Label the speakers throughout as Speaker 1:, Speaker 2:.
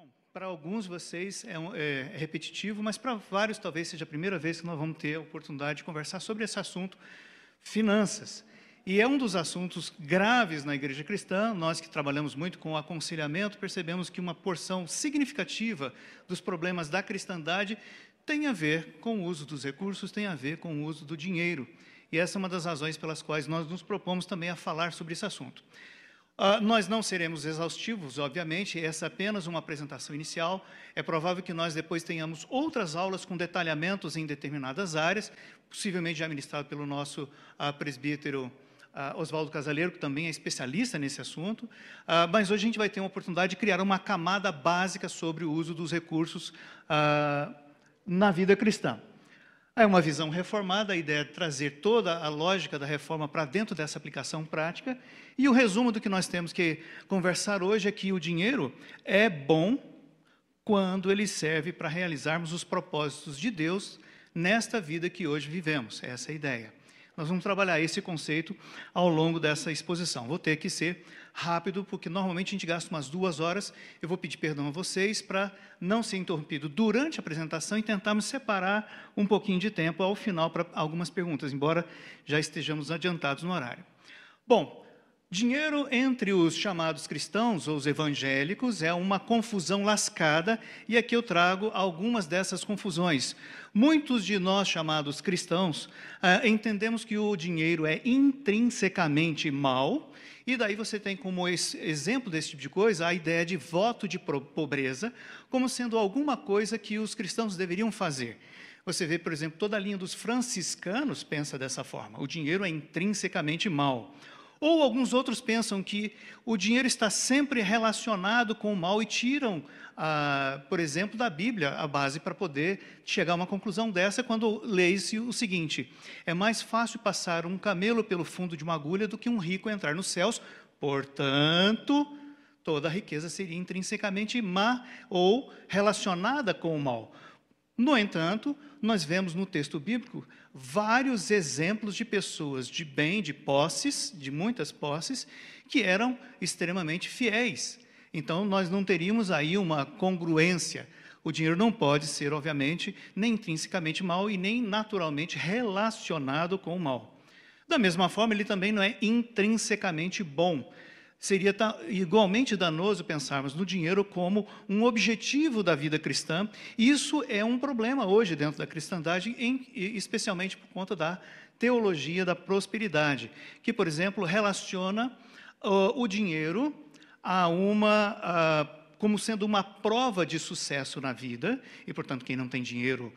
Speaker 1: Bom, para alguns de vocês é, um, é, repetitivo, mas para vários talvez seja a primeira vez que nós vamos ter a oportunidade de conversar sobre esse assunto, finanças. E é um dos assuntos graves na igreja cristã. Nós que trabalhamos muito com aconselhamento, percebemos que uma porção significativa dos problemas da cristandade tem a ver com o uso dos recursos, tem a ver com o uso do dinheiro. E essa é uma das razões pelas quais nós nos propomos também a falar sobre esse assunto. Uh, nós não seremos exaustivos, obviamente, essa é apenas uma apresentação inicial. É provável que nós depois tenhamos outras aulas com detalhamentos em determinadas áreas, possivelmente já ministrado pelo nosso uh, presbítero uh, Oswaldo Casaleiro, que também é especialista nesse assunto. Uh, mas hoje a gente vai ter uma oportunidade de criar uma camada básica sobre o uso dos recursos uh, na vida cristã. É uma visão reformada, a ideia é trazer toda a lógica da reforma para dentro dessa aplicação prática. E o resumo do que nós temos que conversar hoje é que o dinheiro é bom quando ele serve para realizarmos os propósitos de Deus nesta vida que hoje vivemos. Essa é a ideia. Nós vamos trabalhar esse conceito ao longo dessa exposição. Vou ter que ser rápido, porque normalmente a gente gasta umas duas horas. Eu vou pedir perdão a vocês para não ser interrompido durante a apresentação e tentarmos separar um pouquinho de tempo ao final para algumas perguntas, embora já estejamos adiantados no horário. Bom, Dinheiro entre os chamados cristãos ou os evangélicos é uma confusão lascada, e aqui eu trago algumas dessas confusões. Muitos de nós, chamados cristãos, ah, entendemos que o dinheiro é intrinsecamente mal, e daí você tem como exemplo desse tipo de coisa a ideia de voto de pobreza, como sendo alguma coisa que os cristãos deveriam fazer. Você vê, por exemplo, toda a linha dos franciscanos pensa dessa forma: o dinheiro é intrinsecamente mal. Ou alguns outros pensam que o dinheiro está sempre relacionado com o mal e tiram, ah, por exemplo, da Bíblia a base para poder chegar a uma conclusão dessa quando leem-se o seguinte: é mais fácil passar um camelo pelo fundo de uma agulha do que um rico entrar nos céus, portanto, toda a riqueza seria intrinsecamente má ou relacionada com o mal. No entanto, nós vemos no texto bíblico vários exemplos de pessoas de bem, de posses, de muitas posses, que eram extremamente fiéis. Então, nós não teríamos aí uma congruência. O dinheiro não pode ser, obviamente, nem intrinsecamente mal e nem naturalmente relacionado com o mal. Da mesma forma, ele também não é intrinsecamente bom seria igualmente danoso pensarmos no dinheiro como um objetivo da vida cristã. Isso é um problema hoje dentro da cristandade, em, especialmente por conta da teologia da prosperidade, que, por exemplo, relaciona uh, o dinheiro a uma. Uh, como sendo uma prova de sucesso na vida, e portanto, quem não tem dinheiro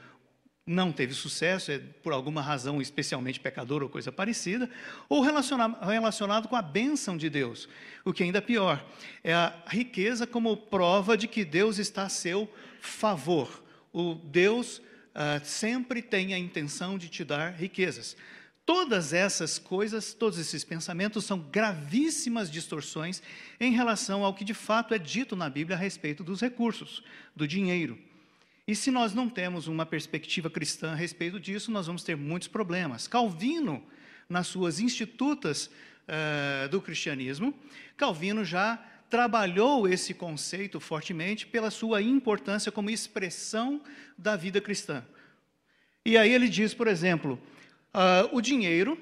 Speaker 1: não teve sucesso, é por alguma razão especialmente pecador ou coisa parecida, ou relacionado, relacionado com a bênção de Deus. O que ainda é pior, é a riqueza como prova de que Deus está a seu favor. O Deus ah, sempre tem a intenção de te dar riquezas. Todas essas coisas, todos esses pensamentos são gravíssimas distorções em relação ao que de fato é dito na Bíblia a respeito dos recursos, do dinheiro. E se nós não temos uma perspectiva cristã a respeito disso, nós vamos ter muitos problemas. Calvino, nas suas institutas uh, do cristianismo, Calvino já trabalhou esse conceito fortemente pela sua importância como expressão da vida cristã. E aí ele diz, por exemplo, uh, o dinheiro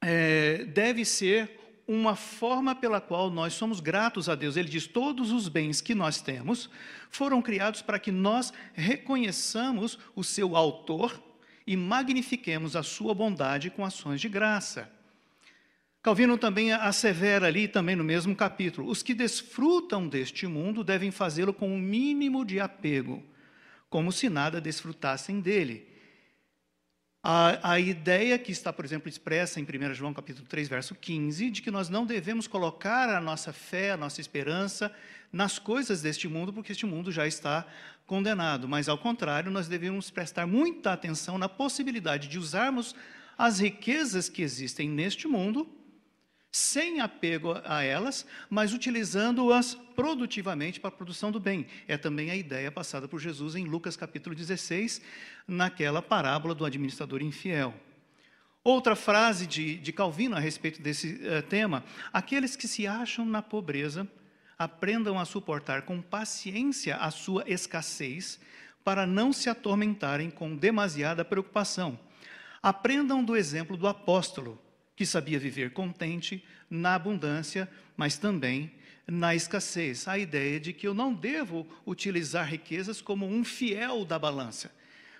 Speaker 1: é, deve ser uma forma pela qual nós somos gratos a Deus. Ele diz: todos os bens que nós temos foram criados para que nós reconheçamos o seu autor e magnifiquemos a sua bondade com ações de graça. Calvino também assevera ali, também no mesmo capítulo: os que desfrutam deste mundo devem fazê-lo com o um mínimo de apego, como se nada desfrutassem dele. A, a, ideia que está, por exemplo, expressa em 1 João capítulo 3, verso 15, de que nós não devemos colocar a nossa fé, a nossa esperança nas coisas deste mundo, porque este mundo já está condenado. Mas, ao contrário, nós devemos prestar muita atenção na possibilidade de usarmos as riquezas que existem neste mundo sem apego a elas, mas utilizando-as produtivamente para a produção do bem. É também a ideia passada por Jesus em Lucas capítulo 16, naquela parábola do administrador infiel. Outra frase de, de Calvino a respeito desse uh, tema: aqueles que se acham na pobreza aprendam a suportar com paciência a sua escassez, para não se atormentarem com demasiada preocupação. Aprendam do exemplo do apóstolo, que sabia viver contente na abundância, mas também na escassez. A ideia de que eu não devo utilizar riquezas como um fiel da balança,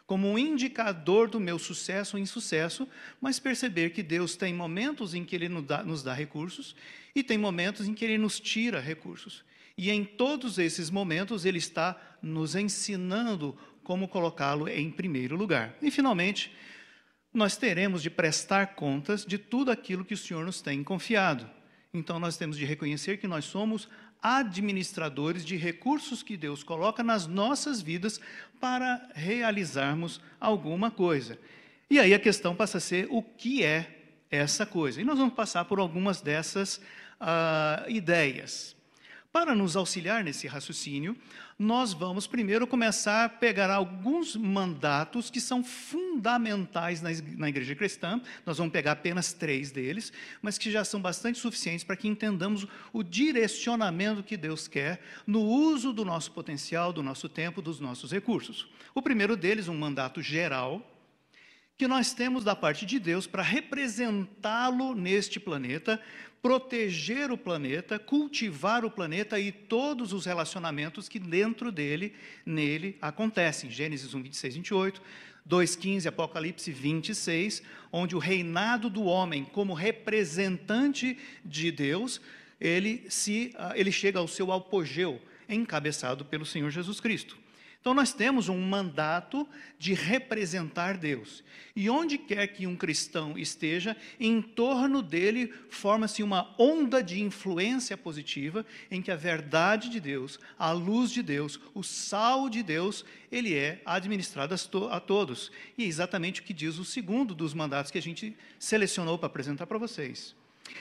Speaker 1: como um indicador do meu sucesso ou insucesso, mas perceber que Deus tem momentos em que Ele nos dá, nos dá recursos e tem momentos em que Ele nos tira recursos. E em todos esses momentos Ele está nos ensinando como colocá-lo em primeiro lugar. E finalmente, nós teremos de prestar contas de tudo aquilo que o Senhor nos tem confiado. Então nós temos de reconhecer que nós somos administradores de recursos que Deus coloca nas nossas vidas para realizarmos alguma coisa. E aí a questão passa a ser o que é essa coisa. E nós vamos passar por algumas dessas uh, ideias. Para nos auxiliar nesse raciocínio, nós vamos primeiro começar a pegar alguns mandatos que são fundamentais na, igreja cristã. Nós vamos pegar apenas três deles, mas que já são bastante suficientes para que entendamos o direcionamento que Deus quer no uso do nosso potencial, do nosso tempo, dos nossos recursos. O primeiro deles, um mandato geral, que nós temos da parte de Deus para representá-lo neste planeta, proteger o planeta, cultivar o planeta e todos os relacionamentos que dentro dele, nele, acontecem. Gênesis 1, 26, 28, 2,15, Apocalipse 26, onde o reinado do homem, como representante de Deus, ele, se, ah, ele chega ao seu apogeu, encabeçado pelo Senhor Jesus Cristo. Então, nós temos um mandato de representar Deus. E onde quer que um cristão esteja, em torno dele forma-se uma onda de influência positiva, em que a verdade de Deus, a luz de Deus, o sal de Deus, ele é administrado a todos. E é exatamente o que diz o segundo dos mandatos que a gente selecionou para apresentar para vocês.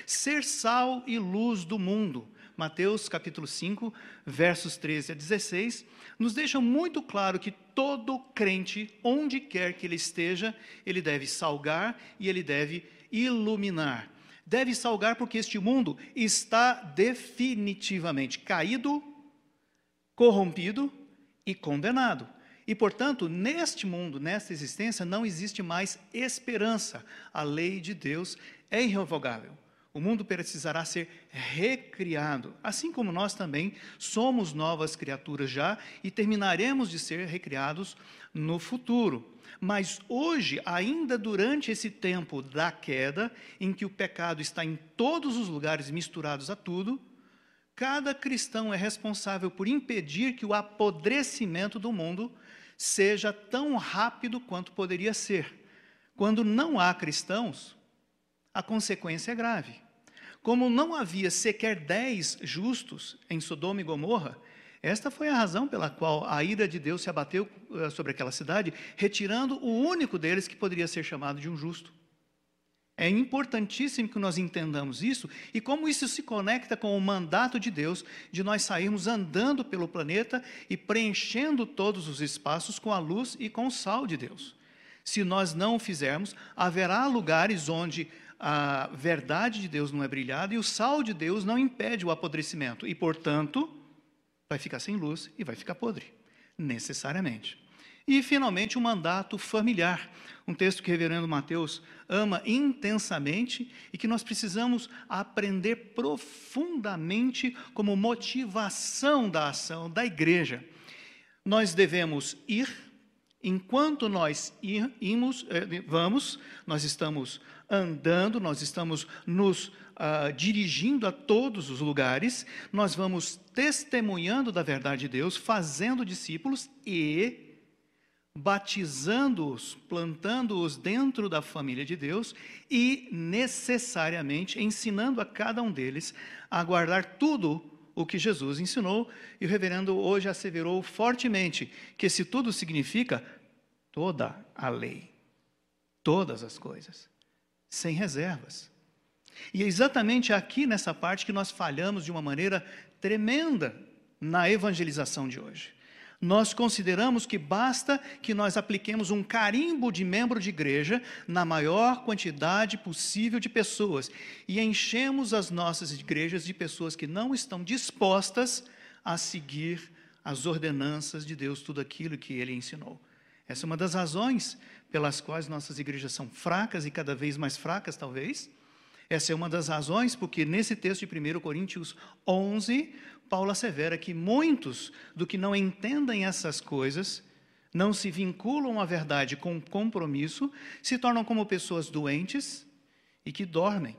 Speaker 1: Ser sal e luz do mundo. Mateus capítulo 5, versos 13 a 16 nos deixam muito claro que todo crente, onde quer que ele esteja, ele deve salgar e ele deve iluminar. Deve salgar porque este mundo está definitivamente caído, corrompido e condenado. E, portanto, neste mundo, nesta existência, não existe mais esperança. A lei de Deus é irrevogável. O mundo precisará ser recriado, assim como nós também somos novas criaturas já e terminaremos de ser recriados no futuro. Mas hoje, ainda durante esse tempo da queda, em que o pecado está em todos os lugares misturados a tudo, cada cristão é responsável por impedir que o apodrecimento do mundo seja tão rápido quanto poderia ser. Quando não há cristãos, a consequência é grave. Como não havia sequer dez justos em Sodoma e Gomorra, esta foi a razão pela qual a ira de Deus se abateu eh, sobre aquela cidade, retirando o único deles que poderia ser chamado de um justo. É importantíssimo que nós entendamos isso e como isso se conecta com o mandato de Deus de nós sairmos andando pelo planeta e preenchendo todos os espaços com a luz e com o sal de Deus. Se nós não o fizermos, haverá lugares onde a verdade de Deus não é brilhada e o sal de Deus não impede o apodrecimento. E, portanto, vai ficar sem luz e vai ficar podre, necessariamente. E, finalmente, o mandato familiar, um texto que o reverendo Mateus ama intensamente e que nós precisamos aprender profundamente como motivação da ação da igreja. Nós devemos ir, enquanto nós irmos, eh, vamos, nós estamos andando, nós estamos nos uh, dirigindo a todos os lugares, nós vamos testemunhando da verdade de Deus, fazendo discípulos e batizando-os, plantando-os dentro da família de Deus e necessariamente ensinando a cada um deles a guardar tudo o que Jesus ensinou, e o reverendo hoje asseverou fortemente que esse tudo significa toda a lei, todas as coisas sem reservas. E é exatamente aqui nessa parte que nós falhamos de uma maneira tremenda na evangelização de hoje. Nós consideramos que basta que nós apliquemos um carimbo de membro de igreja na maior quantidade possível de pessoas e enchemos as nossas igrejas de pessoas que não estão dispostas a seguir as ordenanças de Deus, tudo aquilo que ele ensinou. Essa é uma das razões pelas quais nossas igrejas são fracas e cada vez mais fracas, talvez. Essa é uma das razões porque nesse texto de 1 Coríntios 11, Paulo assevera que muitos do que não entendem essas coisas, não se vinculam à verdade com compromisso, se tornam como pessoas doentes e que dormem.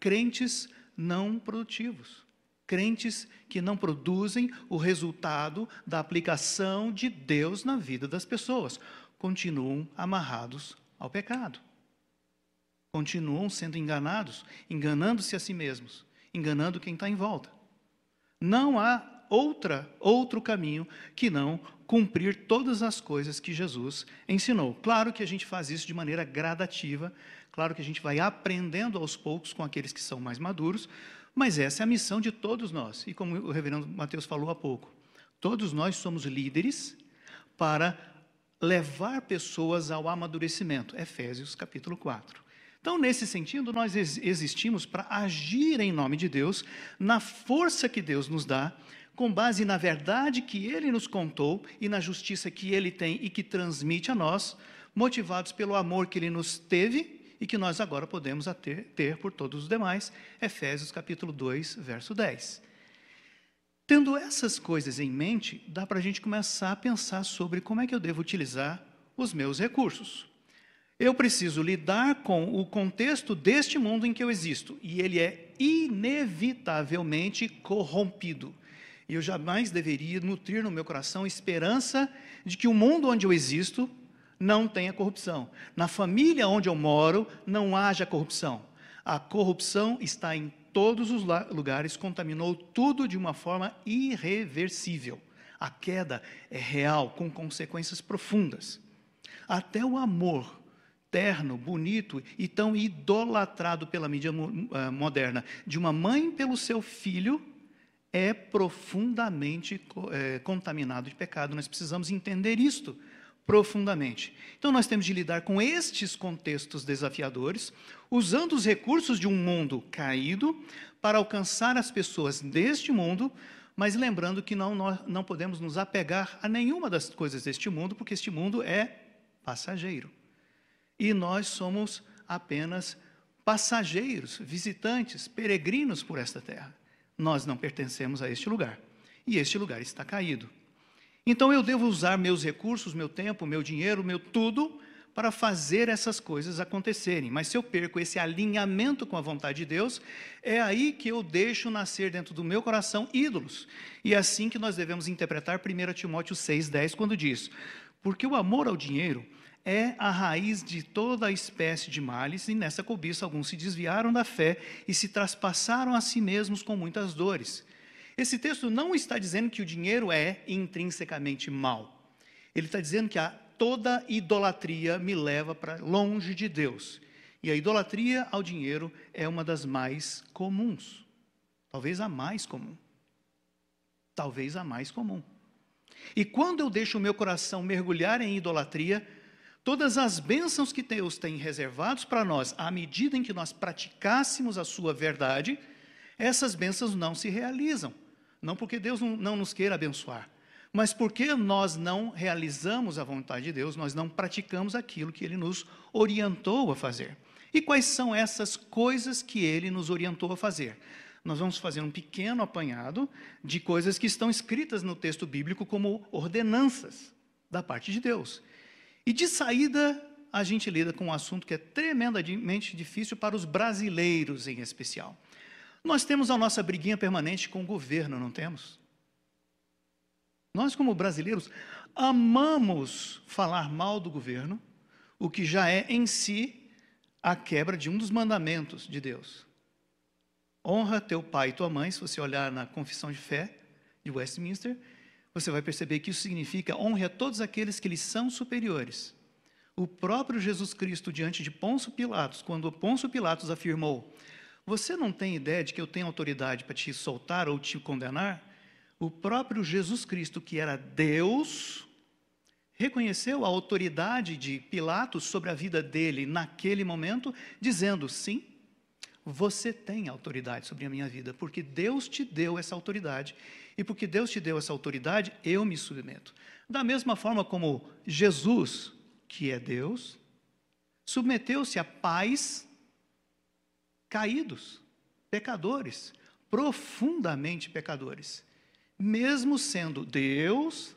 Speaker 1: Crentes não produtivos. Crentes que não produzem o resultado da aplicação de Deus na vida das pessoas. Continuam amarrados ao pecado. Continuam sendo enganados, enganando-se a si mesmos, enganando quem está em volta. Não há outra outro caminho que não cumprir todas as coisas que Jesus ensinou. Claro que a gente faz isso de maneira gradativa, claro que a gente vai aprendendo aos poucos com aqueles que são mais maduros, mas essa é a missão de todos nós. E como o reverendo Mateus falou há pouco, todos nós somos líderes para levar pessoas ao amadurecimento. Efésios capítulo 4. Então, nesse sentido, nós existimos para agir em nome de Deus, na força que Deus nos dá, com base na verdade que Ele nos contou e na justiça que Ele tem e que transmite a nós, motivados pelo amor que Ele nos teve e que nós agora podemos ter, ter por todos os demais. Efésios capítulo 2, verso 10. Tendo essas coisas em mente, dá para a gente começar a pensar sobre como é que eu devo utilizar os meus recursos. Eu preciso lidar com o contexto deste mundo em que eu existo, e ele é inevitavelmente corrompido. E eu jamais deveria nutrir no meu coração esperança de que o mundo onde eu existo não tenha corrupção. Na família onde eu moro não haja corrupção. A corrupção está em todos os lugares, contaminou tudo de uma forma irreversível. A queda é real, com consequências profundas. Até o amor terno, bonito e tão idolatrado pela mídia eh, moderna, de uma mãe pelo seu filho, é profundamente é, contaminado de pecado. Nós precisamos entender isto profundamente. Então, nós temos de lidar com estes contextos desafiadores, usando os recursos de um mundo caído para alcançar as pessoas deste mundo, mas lembrando que não, não podemos nos apegar a nenhuma das coisas deste mundo, porque este mundo é passageiro e nós somos apenas passageiros, visitantes, peregrinos por esta terra. Nós não pertencemos a este lugar e este lugar está caído. Então eu devo usar meus recursos, meu tempo, meu dinheiro, meu tudo para fazer essas coisas acontecerem. Mas se eu perco esse alinhamento com a vontade de Deus, é aí que eu deixo nascer dentro do meu coração ídolos. E é assim que nós devemos interpretar 1 Timóteo 6,10, quando diz: Porque o amor ao dinheiro é a raiz de toda a espécie de males, e nessa cobiça alguns se desviaram da fé e se traspassaram a si mesmos com muitas dores. Esse texto não está dizendo que o dinheiro é intrinsecamente mal. Ele está dizendo que a, toda idolatria me leva para longe de Deus. E a idolatria ao dinheiro é uma das mais comuns. Talvez a mais comum. Talvez a mais comum. E quando eu deixo o meu coração mergulhar em idolatria, todas as bênçãos que Deus tem reservados para nós, à medida em que nós praticássemos a sua verdade, essas bênçãos não se realizam. Não porque Deus não, não nos queira abençoar, mas porque nós não realizamos a vontade de Deus, nós não praticamos aquilo que Ele nos orientou a fazer. E quais são essas coisas que Ele nos orientou a fazer? Nós vamos fazer um pequeno apanhado de coisas que estão escritas no texto bíblico como ordenanças da parte de Deus. E de saída, a gente lida com um assunto que é tremendamente difícil para os brasileiros em especial. Nós temos a nossa briguinha permanente com o governo, não temos? Nós, como brasileiros, amamos falar mal do governo, o que já é em si a quebra de um dos mandamentos de Deus. Honra teu pai e tua mãe, se você olhar na confissão de fé de Westminster, você vai perceber que isso significa honre a todos aqueles que lhes são superiores. O próprio Jesus Cristo, diante de Pôncio Pilatos, quando Pôncio Pilatos afirmou: Você não tem ideia de que eu tenho autoridade para te soltar ou te condenar? o próprio Jesus Cristo, que era Deus, reconheceu a autoridade de Pilatos sobre a vida dele naquele momento, dizendo: sim, você tem autoridade sobre a minha vida, porque Deus te deu essa autoridade. E porque Deus te deu essa autoridade, eu me submeto. Da mesma forma como Jesus, que é Deus, submeteu-se a pais caídos, pecadores, profundamente pecadores. Mesmo sendo Deus,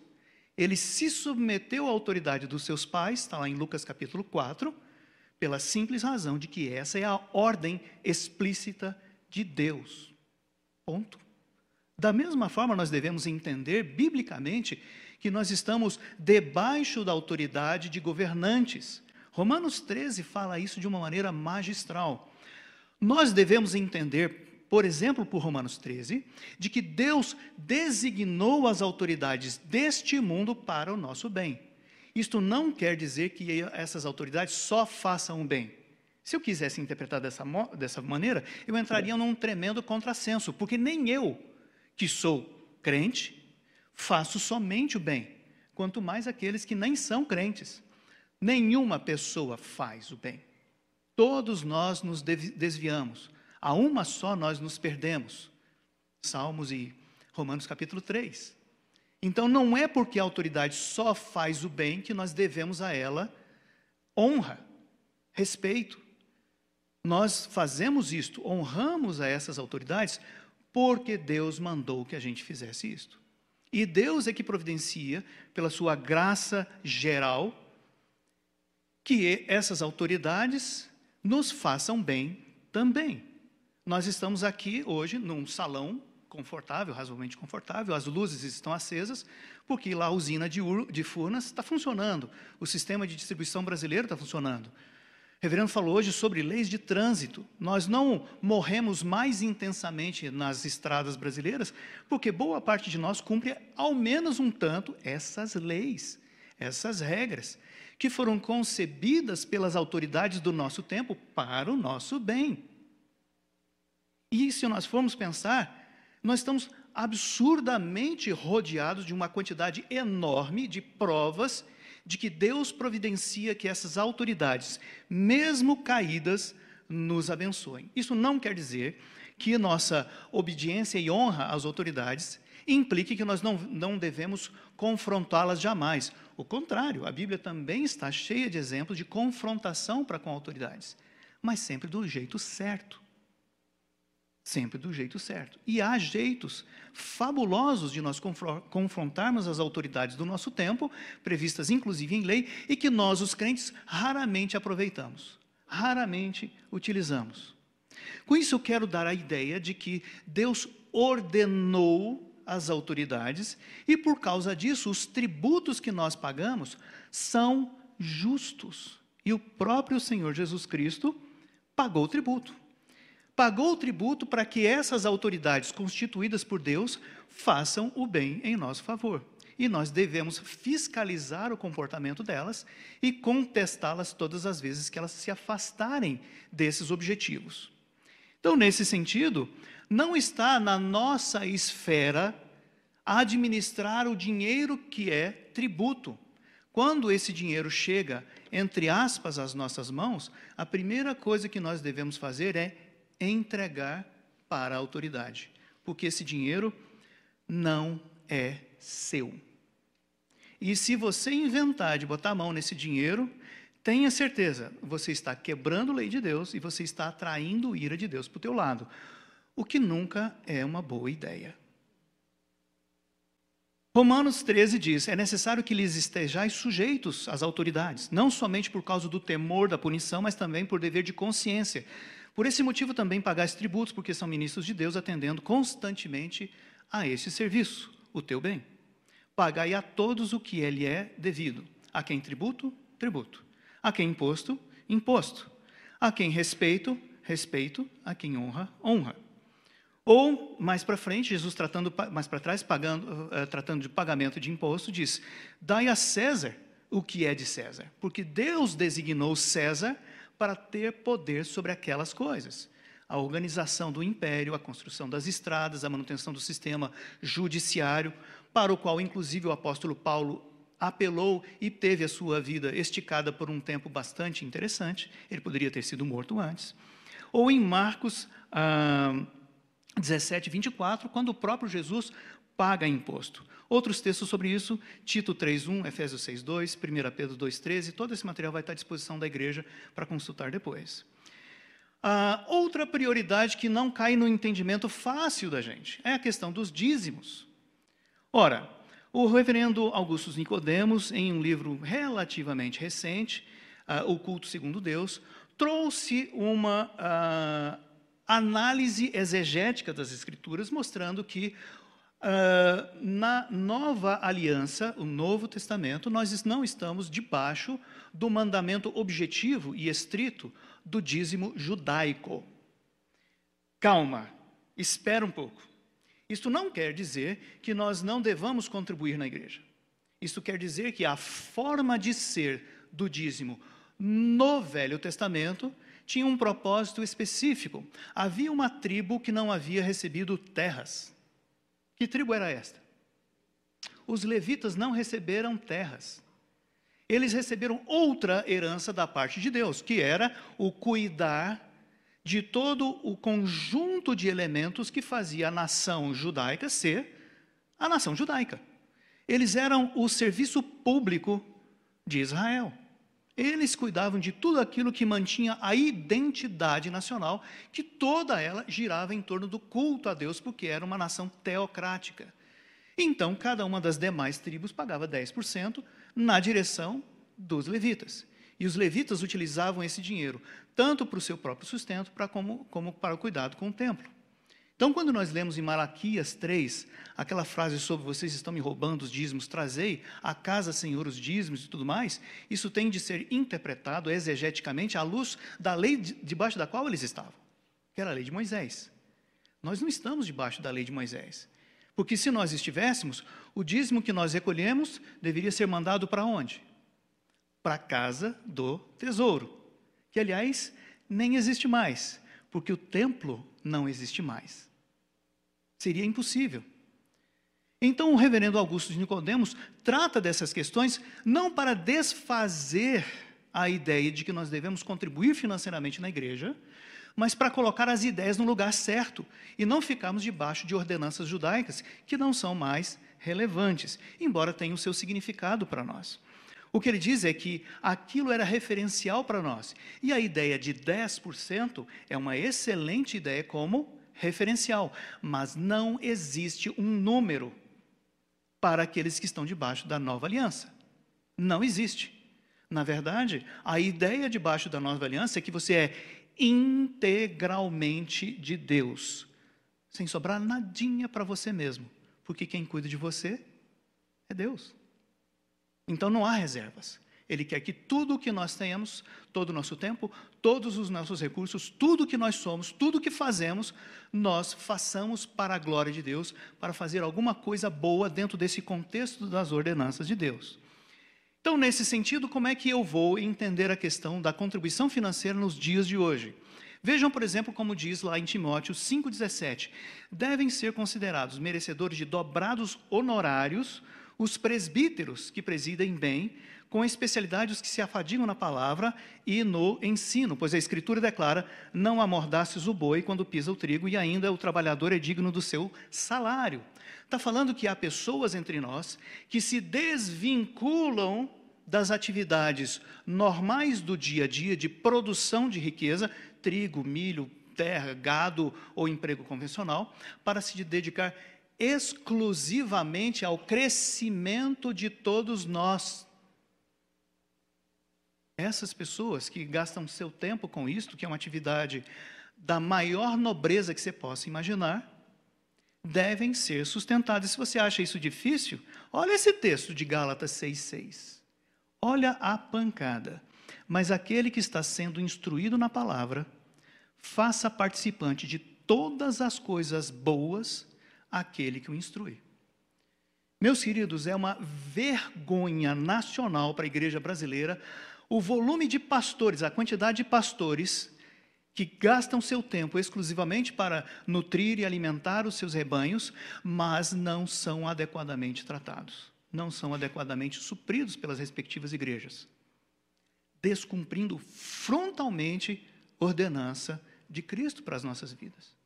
Speaker 1: ele se submeteu à autoridade dos seus pais, está lá em Lucas capítulo 4, pela simples razão de que essa é a ordem explícita de Deus. Ponto. Da mesma forma, nós devemos entender biblicamente que nós estamos debaixo da autoridade de governantes. Romanos 13 fala isso de uma maneira magistral. Nós devemos entender, por exemplo, por Romanos 13, de que Deus designou as autoridades deste mundo para o nosso bem. Isto não quer dizer que essas autoridades só façam o bem. Se eu quisesse interpretar dessa, dessa maneira, eu entraria num tremendo contrassenso, porque nem eu, que sou crente, faço somente o bem, quanto mais aqueles que nem são crentes. Nenhuma pessoa faz o bem. Todos nós nos desviamos, a uma só nós nos perdemos. Salmos e Romanos capítulo 3. Então não é porque a autoridade só faz o bem que nós devemos a ela honra, respeito. Nós fazemos isto, honramos a essas autoridades porque Deus mandou que a gente fizesse isto. E Deus é que providencia, pela sua graça geral, que essas autoridades nos façam bem também. Nós estamos aqui hoje num salão confortável, razoavelmente confortável, as luzes estão acesas, porque lá a usina de, de Furnas está funcionando, o sistema de distribuição brasileiro está funcionando reverendo falou hoje sobre leis de trânsito. Nós não morremos mais intensamente nas estradas brasileiras, porque boa parte de nós cumpre ao menos um tanto essas leis, essas regras, que foram concebidas pelas autoridades do nosso tempo para o nosso bem. E se nós formos pensar, nós estamos absurdamente rodeados de uma quantidade enorme de provas de que Deus providencia que essas autoridades, mesmo caídas, nos abençoem. Isso não quer dizer que nossa obediência e honra às autoridades implique que nós não, não devemos confrontá-las jamais. O contrário, a Bíblia também está cheia de exemplos de confrontação para com autoridades, mas sempre do jeito certo sempre do jeito certo. E há jeitos fabulosos de nós confrontarmos as autoridades do nosso tempo, previstas inclusive em lei, e que nós, os crentes, raramente aproveitamos, raramente utilizamos. Com isso, eu quero dar a ideia de que Deus ordenou as autoridades e, por causa disso, os tributos que nós pagamos são justos. E o próprio Senhor Jesus Cristo pagou o tributo pagou o tributo para que essas autoridades constituídas por Deus façam o bem em nosso favor. E nós devemos fiscalizar o comportamento delas e contestá-las todas as vezes que elas se afastarem desses objetivos. Então, nesse sentido, não está na nossa esfera administrar o dinheiro que é tributo. Quando esse dinheiro chega, entre aspas, às nossas mãos, a primeira coisa que nós devemos fazer é entregar para a autoridade, porque esse dinheiro não é seu. E se você inventar de botar a mão nesse dinheiro, tenha certeza, você está quebrando a lei de Deus e você está atraindo ira de Deus para o teu lado, o que nunca é uma boa ideia. Romanos 13 diz: é necessário que lhes estejais sujeitos às autoridades, não somente por causa do temor da punição, mas também por dever de consciência, por esse motivo também pagais tributos, porque são ministros de Deus, atendendo constantemente a este serviço, o teu bem. Pagai a todos o que ele é devido. A quem tributo, tributo. A quem imposto, imposto. A quem respeito, respeito. A quem honra, honra. Ou, mais para frente, Jesus tratando, mais para trás, pagando, uh, tratando de pagamento de imposto, diz: Dai a César o que é de César, porque Deus designou César para ter poder sobre aquelas coisas. a organização do império, a construção das estradas, a manutenção do sistema judiciário, para o qual, inclusive, o apóstolo Paulo apelou e teve a sua vida esticada por um tempo bastante interessante. Ele poderia ter sido morto antes. Ou em Marcos ah, 17, 24, quando o próprio Jesus paga imposto. Outros textos sobre isso, Tito 3.1, Efésios 6.2, 1 Pedro 2.13, todo esse material vai estar à disposição da igreja para consultar depois. Ah, outra prioridade que não cai no entendimento fácil da gente é a questão dos dízimos. Ora, o reverendo Augusto Nicodemos, em um livro relativamente recente, uh, O Culto Segundo Deus, trouxe uma uh, análise exegética das Escrituras, mostrando que Uh, na nova aliança, o Novo Testamento, nós não estamos debaixo do mandamento objetivo e estrito do dízimo judaico. Calma, espera um pouco. Isto não quer dizer que nós não devamos contribuir na igreja. Isso quer dizer que a forma de ser do dízimo no Velho Testamento tinha um propósito específico. Havia uma tribo que não havia recebido terras. Que tribo era esta? Os levitas não receberam terras. Eles receberam outra herança da parte de Deus, que era o cuidar de todo o conjunto de elementos que fazia a nação judaica ser a nação judaica. Eles eram o serviço público de Israel. Eles cuidavam de tudo aquilo que mantinha a identidade nacional, que toda ela girava em torno do culto a Deus, porque era uma nação teocrática. Então, cada uma das demais tribos pagava 10% na direção dos levitas. E os levitas utilizavam esse dinheiro tanto para o seu próprio sustento como para o cuidado com o templo. Então, quando nós lemos em Malaquias 3, aquela frase sobre vocês estão me roubando os dízimos, trazei a casa, Senhor, os dízimos e tudo mais, isso tem de ser interpretado exegeticamente à luz da lei debaixo da qual eles estavam, que era a lei de Moisés. Nós não estamos debaixo da lei de Moisés. Porque se nós estivéssemos, o dízimo que nós recolhemos deveria ser mandado para onde? Para a casa do tesouro, que aliás nem existe mais, porque o templo não existe mais. Seria impossível. Então, o reverendo Augusto de Nicodemos trata dessas questões não para desfazer a ideia de que nós devemos contribuir financeiramente na igreja, mas para colocar as ideias no lugar certo e não ficarmos debaixo de ordenanças judaicas que não são mais relevantes, embora tenham o seu significado para nós. O que ele diz é que aquilo era referencial para nós. E a ideia de 10% é uma excelente ideia como referencial, mas não existe um número para aqueles que estão debaixo da nova aliança. Não existe. Na verdade, a ideia debaixo da nova aliança é que você é integralmente de Deus, sem sobrar nadinha para você mesmo, porque quem cuida de você é Deus. Então não há reservas. Ele quer que tudo o que nós tenhamos, todo o nosso tempo, todos os nossos recursos, tudo o que nós somos, tudo o que fazemos, nós façamos para a glória de Deus, para fazer alguma coisa boa dentro desse contexto das ordenanças de Deus. Então, nesse sentido, como é que eu vou entender a questão da contribuição financeira nos dias de hoje? Vejam, por exemplo, como diz lá em Timóteo 5,17: devem ser considerados merecedores de dobrados honorários os presbíteros que presidem bem, com especialidade os que se afadigam na palavra e no ensino, pois a Escritura declara: não amordaces o boi quando pisa o trigo, e ainda o trabalhador é digno do seu salário. Está falando que há pessoas entre nós que se desvinculam das atividades normais do dia a dia de produção de riqueza, trigo, milho, terra, gado ou emprego convencional, para se dedicar exclusivamente ao crescimento de todos nós, essas pessoas que gastam seu tempo com isto, que é uma atividade da maior nobreza que você possa imaginar, devem ser sustentadas. Se você acha isso difícil, olha esse texto de Gálatas 6,6. Olha a pancada. Mas aquele que está sendo instruído na palavra, faça participante de todas as coisas boas aquele que o instrui. Meus queridos, é uma vergonha nacional para a igreja brasileira o volume de pastores, a quantidade de pastores que gastam seu tempo exclusivamente para nutrir e alimentar os seus rebanhos, mas não são adequadamente tratados, não são adequadamente supridos pelas respectivas igrejas, descumprindo frontalmente ordenança de Cristo para as nossas vidas.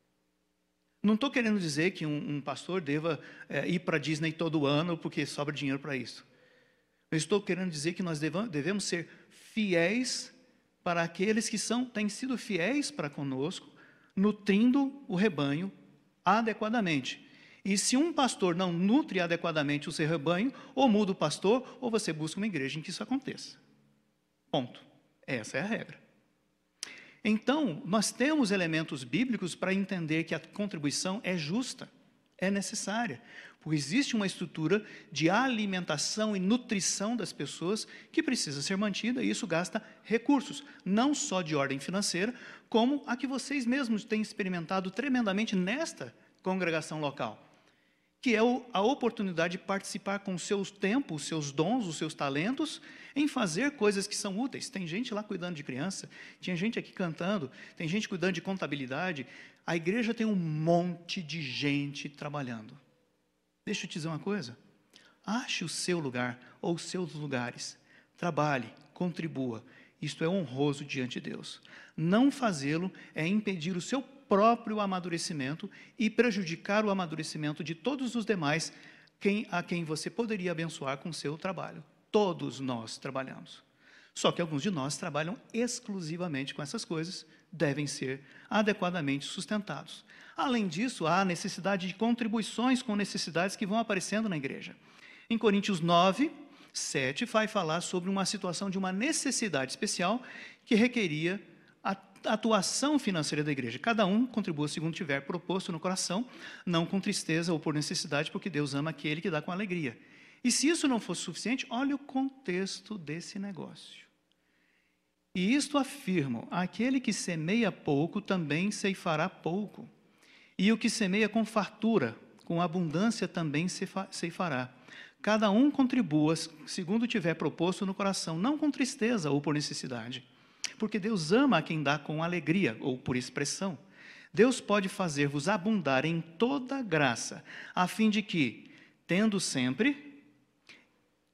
Speaker 1: Não estou querendo dizer que um, um pastor deva é, ir para a Disney todo ano porque sobra dinheiro para isso. Eu estou querendo dizer que nós devemos ser fiéis para aqueles que são, têm sido fiéis para conosco, nutrindo o rebanho adequadamente. E se um pastor não nutre adequadamente o seu rebanho, ou muda o pastor, ou você busca uma igreja em que isso aconteça. Ponto. Essa é a regra. Então, nós temos elementos bíblicos para entender que a contribuição é justa, é necessária, porque existe uma estrutura de alimentação e nutrição das pessoas que precisa ser mantida e isso gasta recursos, não só de ordem financeira, como a que vocês mesmos têm experimentado tremendamente nesta congregação local que é a oportunidade de participar com o seu tempo, os seus dons, os seus talentos, em fazer coisas que são úteis. Tem gente lá cuidando de criança, tinha gente aqui cantando, tem gente cuidando de contabilidade. A igreja tem um monte de gente trabalhando. Deixa eu te dizer uma coisa. Ache o seu lugar ou os seus lugares. Trabalhe, contribua. Isto é honroso diante de Deus. Não fazê-lo é impedir o seu próprio amadurecimento e prejudicar o amadurecimento de todos os demais quem, a quem você poderia abençoar com seu trabalho. Todos nós trabalhamos. Só que alguns de nós trabalham exclusivamente com essas coisas, devem ser adequadamente sustentados. Além disso, há necessidade de contribuições com necessidades que vão aparecendo na igreja. Em Coríntios 9, 7, vai falar sobre uma situação de uma necessidade especial que requeria atuação financeira da igreja. Cada um contribua segundo tiver proposto no coração, não com tristeza ou por necessidade, porque Deus ama aquele que dá com alegria. E se isso não fosse suficiente, olha o contexto desse negócio. E isto afirmo: aquele que semeia pouco também ceifará pouco. E o que semeia com fartura, com abundância também ceifará. Cada um contribua segundo tiver proposto no coração, não com tristeza ou por necessidade porque Deus ama a quem dá com alegria ou por expressão. Deus pode fazer-vos abundar em toda graça, a fim de que, tendo sempre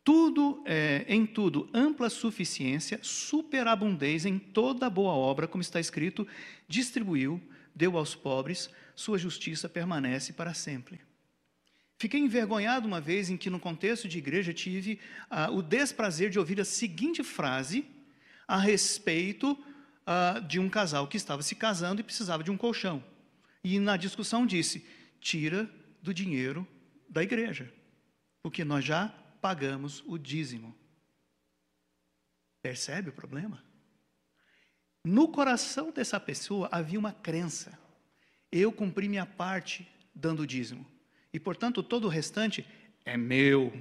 Speaker 1: tudo é, em tudo ampla suficiência, superabundez em toda boa obra, como está escrito, distribuiu, deu aos pobres, sua justiça permanece para sempre. Fiquei envergonhado uma vez em que, no contexto de igreja, tive ah, o desprazer de ouvir a seguinte frase a respeito uh, de um casal que estava se casando e precisava de um colchão. E na discussão disse: tira do dinheiro da igreja, porque nós já pagamos o dízimo. Percebe o problema? No coração dessa pessoa havia uma crença. Eu cumpri minha parte dando o dízimo. E, portanto, todo o restante é meu.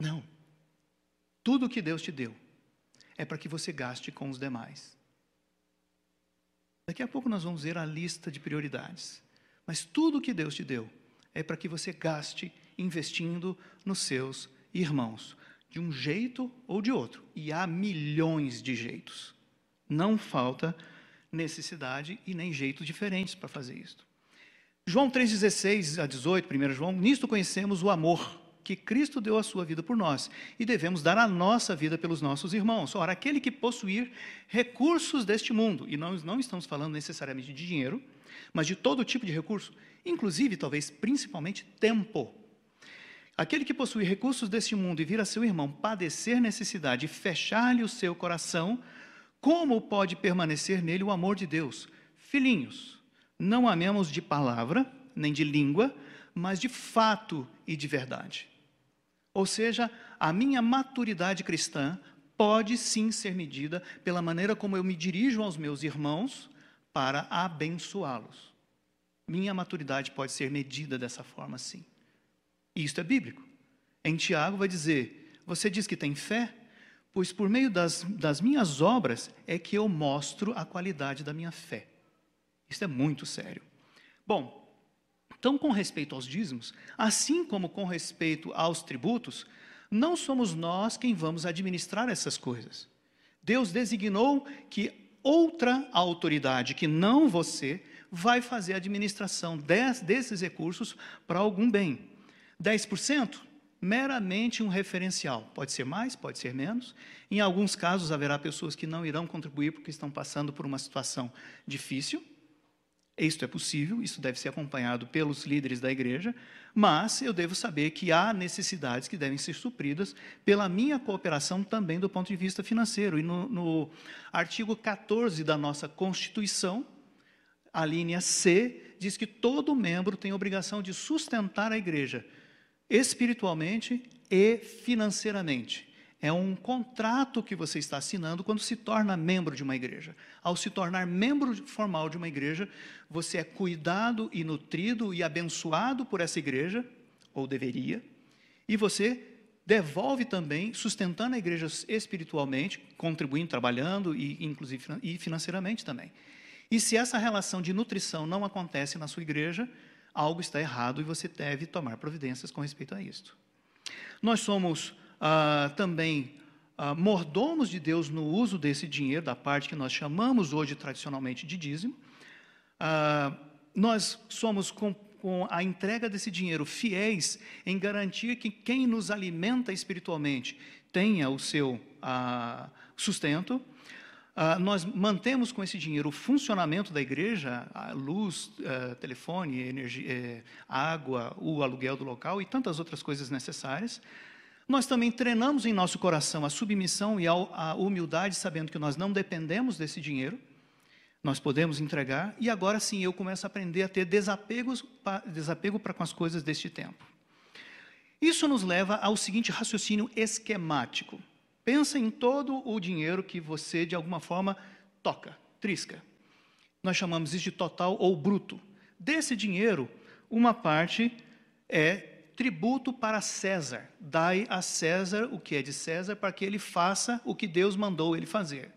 Speaker 1: Não. Tudo que Deus te deu é para que você gaste com os demais. Daqui a pouco nós vamos ver a lista de prioridades. Mas tudo que Deus te deu é para que você gaste investindo nos seus irmãos, de um jeito ou de outro. E há milhões de jeitos. Não falta necessidade e nem jeitos diferentes para fazer isso. João 3,16 a 18, 1 João, nisto conhecemos o amor que Cristo deu a sua vida por nós e devemos dar a nossa vida pelos nossos irmãos. Ora, aquele que possuir recursos deste mundo, e nós não estamos falando necessariamente de dinheiro, mas de todo tipo de recurso, inclusive, talvez, principalmente, tempo. Aquele que possui recursos deste mundo e vir a seu irmão padecer necessidade e fechar-lhe o seu coração, como pode permanecer nele o amor de Deus? Filhinhos, não amemos de palavra, nem de língua, mas de fato e de verdade. Ou seja, a minha maturidade cristã pode sim ser medida pela maneira como eu me dirijo aos meus irmãos para abençoá-los. Minha maturidade pode ser medida dessa forma, sim. Isto é bíblico. Em Tiago vai dizer: Você diz que tem fé? Pois por meio das, das minhas obras é que eu mostro a qualidade da minha fé. Isso é muito sério. Bom, então, com respeito aos dízimos, assim como com respeito aos tributos, não somos nós quem vamos administrar essas coisas. Deus designou que outra autoridade, que não você, vai fazer a administração des, desses recursos para algum bem. 10%? Meramente um referencial. Pode ser mais, pode ser menos. Em alguns casos, haverá pessoas que não irão contribuir porque estão passando por uma situação difícil. Isto é possível, isso deve ser acompanhado pelos líderes da igreja, mas eu devo saber que há necessidades que devem ser supridas pela minha cooperação também do ponto de vista financeiro. E no, no artigo 14 da nossa Constituição, a linha C diz que todo membro tem obrigação de sustentar a igreja espiritualmente e financeiramente. É um contrato que você está assinando quando se torna membro de uma igreja. Ao se tornar membro formal de uma igreja, você é cuidado e nutrido e abençoado por essa igreja, ou deveria, e você devolve também, sustentando a igreja espiritualmente, contribuindo, trabalhando e inclusive e financeiramente também. E se essa relação de nutrição não acontece na sua igreja, algo está errado e você deve tomar providências com respeito a isto. Nós somos ah, também ah, mordomos de Deus no uso desse dinheiro, da parte que nós chamamos hoje tradicionalmente de dízimo. Ah, nós somos com, com a entrega desse dinheiro fiéis em garantir que quem nos alimenta espiritualmente tenha o seu ah, sustento. Uh, nós mantemos com esse dinheiro o funcionamento da igreja, a luz, uh, telefone, energia, eh, água, o aluguel do local e tantas outras coisas necessárias. Nós também treinamos em nosso coração a submissão e a humildade, sabendo que nós não dependemos desse dinheiro, nós podemos entregar, e agora sim eu começo a aprender a ter desapegos, desapego para com as coisas deste tempo. Isso nos leva ao seguinte raciocínio esquemático. Pensa em todo o dinheiro que você, de alguma forma, toca, trisca. Nós chamamos isso de total ou bruto. Desse dinheiro, uma parte é tributo para César. Dai a César o que é de César, para que ele faça o que Deus mandou ele fazer.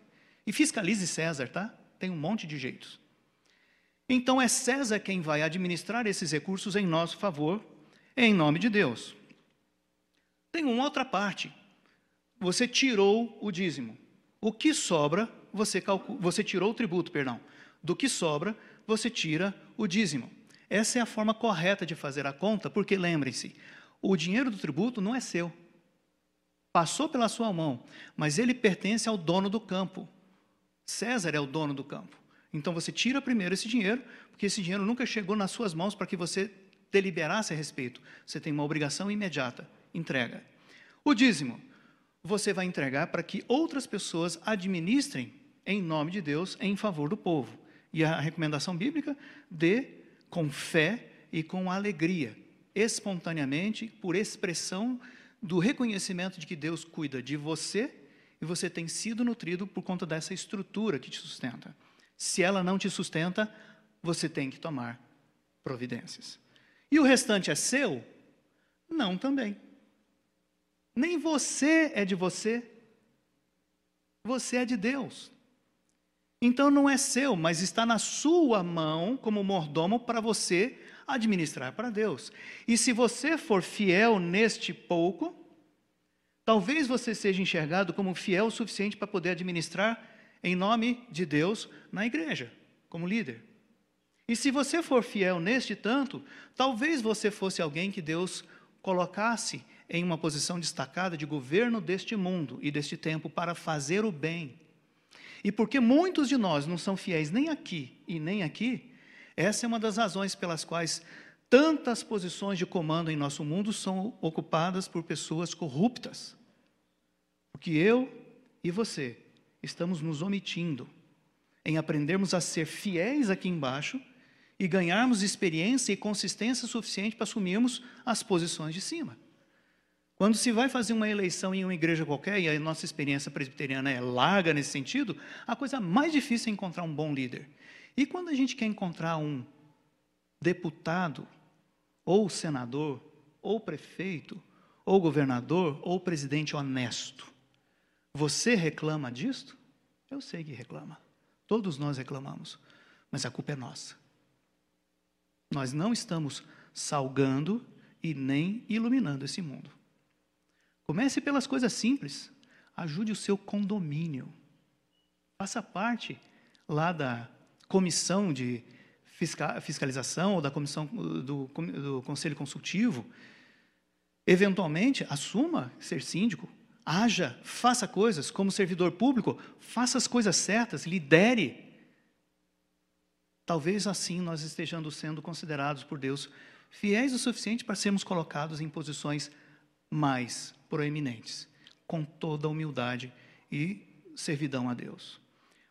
Speaker 1: E fiscalize César, tá? Tem um monte de jeitos. Então é César quem vai administrar esses recursos em nosso favor, em nome de Deus. Tem uma outra parte. Você tirou o dízimo. O que sobra, você, calcula, você tirou o tributo, perdão. Do que sobra, você tira o dízimo. Essa é a forma correta de fazer a conta, porque lembrem-se, o dinheiro do tributo não é seu. Passou pela sua mão, mas ele pertence ao dono do campo. César é o dono do campo. Então você tira primeiro esse dinheiro, porque esse dinheiro nunca chegou nas suas mãos para que você deliberasse a respeito. Você tem uma obrigação imediata, entrega. O dízimo, você vai entregar para que outras pessoas administrem em nome de Deus em favor do povo. E a recomendação bíblica dê com fé e com alegria, espontaneamente, por expressão do reconhecimento de que Deus cuida de você e você tem sido nutrido por conta dessa estrutura que te sustenta. Se ela não te sustenta, você tem que tomar providências. E o restante é seu? Não também. Nem você é de você. Você é de Deus. Então não é seu, mas está na sua mão como mordomo para você administrar para Deus. E se você for fiel neste pouco, talvez você seja enxergado como fiel o suficiente para poder administrar em nome de Deus na igreja, como líder. E se você for fiel neste tanto, talvez você fosse alguém que Deus colocasse em uma posição destacada de governo deste mundo e deste tempo para fazer o bem e porque muitos de nós não são fiéis nem aqui e nem aqui, essa é uma das razões pelas quais tantas posições de comando em nosso mundo são ocupadas por pessoas corruptas. Porque eu e você estamos nos omitindo em aprendermos a ser fiéis aqui embaixo e ganharmos experiência e consistência suficiente para assumirmos as posições de cima. Quando se vai fazer uma eleição em uma igreja qualquer, e a nossa experiência presbiteriana é larga nesse sentido, a coisa mais difícil é encontrar um bom líder. E quando a gente quer encontrar um deputado, ou senador, ou prefeito, ou governador, ou presidente honesto, você reclama disto? Eu sei que reclama. Todos nós reclamamos. Mas a culpa é nossa. Nós não estamos salgando e nem iluminando esse mundo. Comece pelas coisas simples. Ajude o seu condomínio. Faça parte lá da comissão de fiscalização ou da comissão do, do conselho consultivo, eventualmente assuma ser síndico, haja, faça coisas como servidor público, faça as coisas certas, lidere. Talvez assim nós estejamos sendo considerados por Deus fiéis o suficiente para sermos colocados em posições mais proeminentes, com toda humildade e servidão a Deus.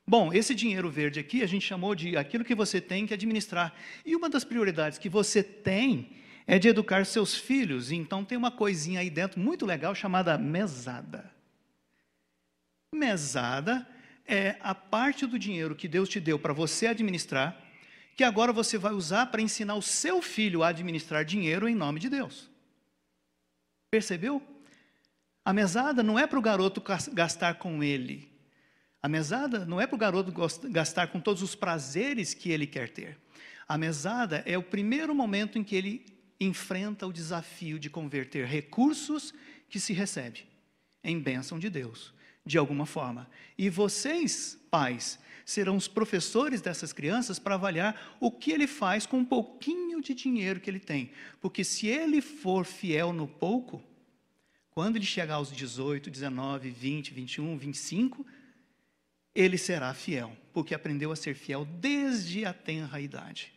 Speaker 1: Bom, esse dinheiro verde aqui a gente chamou de aquilo que você tem que administrar. E uma das prioridades que você tem é de educar seus filhos. Então tem uma coisinha aí dentro muito legal chamada mesada. Mesada é a parte do dinheiro que Deus te deu para você administrar, que agora você vai usar para ensinar o seu filho a administrar dinheiro em nome de Deus. Percebeu? A mesada não é para o garoto gastar com ele. A mesada não é para o garoto gastar com todos os prazeres que ele quer ter. A mesada é o primeiro momento em que ele enfrenta o desafio de converter recursos que se recebe em bênção de Deus, de alguma forma. E vocês, pais, serão os professores dessas crianças para avaliar o que ele faz com um pouquinho de dinheiro que ele tem. Porque se ele for fiel no pouco, quando ele chegar aos 18, 19, 20, 21, 25, ele será fiel, porque aprendeu a ser fiel desde a tenra idade.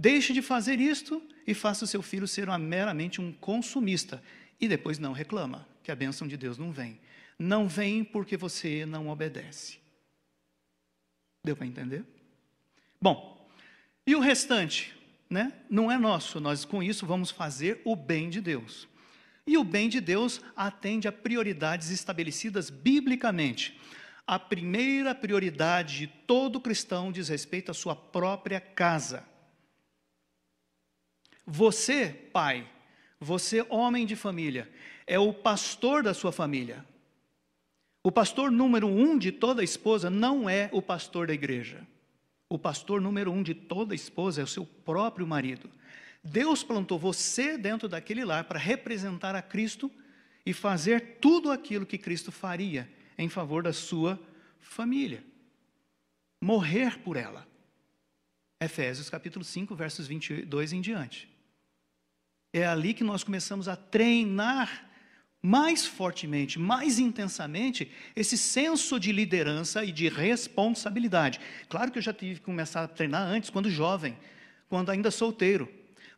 Speaker 1: Deixe de fazer isto e faça o seu filho ser uma, meramente um consumista. E depois não reclama, que a bênção de Deus não vem. Não vem porque você não obedece. Deu para entender? Bom, e o restante? Né? Não é nosso, nós com isso vamos fazer o bem de Deus. E o bem de Deus atende a prioridades estabelecidas biblicamente. A primeira prioridade de todo cristão diz respeito à sua própria casa. Você, pai, você, homem de família, é o pastor da sua família. O pastor número um de toda esposa não é o pastor da igreja. O pastor número um de toda esposa é o seu próprio marido. Deus plantou você dentro daquele lar para representar a Cristo e fazer tudo aquilo que Cristo faria em favor da sua família. Morrer por ela. Efésios capítulo 5, versos 22 em diante. É ali que nós começamos a treinar mais fortemente, mais intensamente, esse senso de liderança e de responsabilidade. Claro que eu já tive que começar a treinar antes, quando jovem, quando ainda solteiro.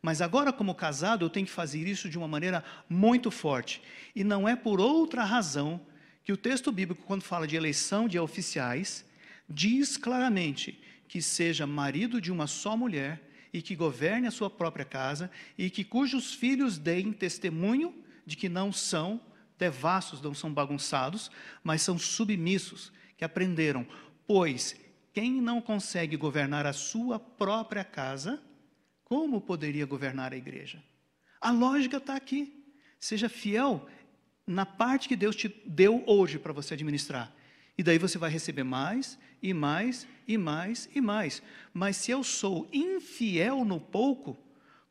Speaker 1: Mas agora, como casado, eu tenho que fazer isso de uma maneira muito forte. E não é por outra razão que o texto bíblico, quando fala de eleição de oficiais, diz claramente que seja marido de uma só mulher e que governe a sua própria casa e que cujos filhos deem testemunho de que não são devassos, não são bagunçados, mas são submissos, que aprenderam. Pois quem não consegue governar a sua própria casa, como poderia governar a igreja? A lógica está aqui. Seja fiel na parte que Deus te deu hoje para você administrar. E daí você vai receber mais, e mais, e mais, e mais. Mas se eu sou infiel no pouco,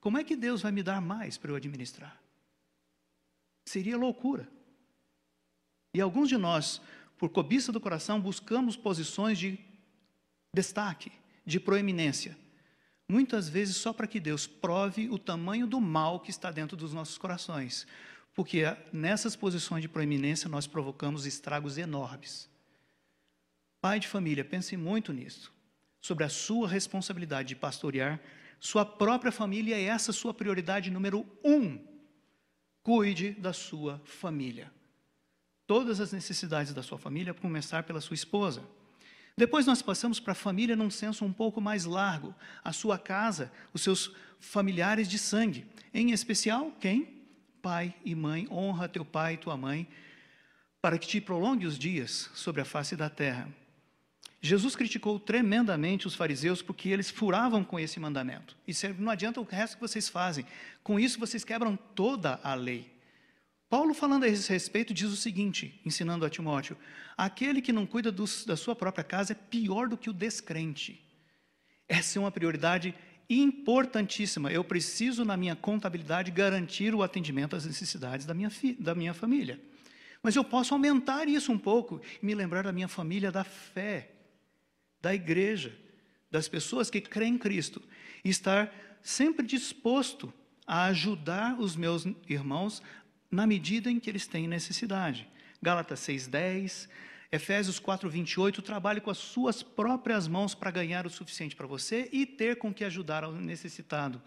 Speaker 1: como é que Deus vai me dar mais para eu administrar? Seria loucura. E alguns de nós, por cobiça do coração, buscamos posições de destaque, de proeminência. Muitas vezes só para que Deus prove o tamanho do mal que está dentro dos nossos corações. Porque nessas posições de proeminência nós provocamos estragos enormes. Pai de família, pense muito nisso. Sobre a sua responsabilidade de pastorear sua própria família é essa sua prioridade número um. Cuide da sua família. Todas as necessidades da sua família, a começar pela sua esposa. Depois nós passamos para a família num senso um pouco mais largo, a sua casa, os seus familiares de sangue. Em especial, quem? Pai e mãe, honra teu pai e tua mãe, para que te prolongue os dias sobre a face da terra. Jesus criticou tremendamente os fariseus porque eles furavam com esse mandamento. E não adianta o resto que vocês fazem. Com isso vocês quebram toda a lei. Paulo, falando a esse respeito, diz o seguinte, ensinando a Timóteo: aquele que não cuida da sua própria casa é pior do que o descrente. Essa é uma prioridade importantíssima. Eu preciso, na minha contabilidade, garantir o atendimento às necessidades da minha, da minha família. Mas eu posso aumentar isso um pouco e me lembrar da minha família da fé, da igreja, das pessoas que creem em Cristo, estar sempre disposto a ajudar os meus irmãos na medida em que eles têm necessidade. Gálatas 6:10, Efésios 4:28, trabalhe com as suas próprias mãos para ganhar o suficiente para você e ter com que ajudar ao necessitado.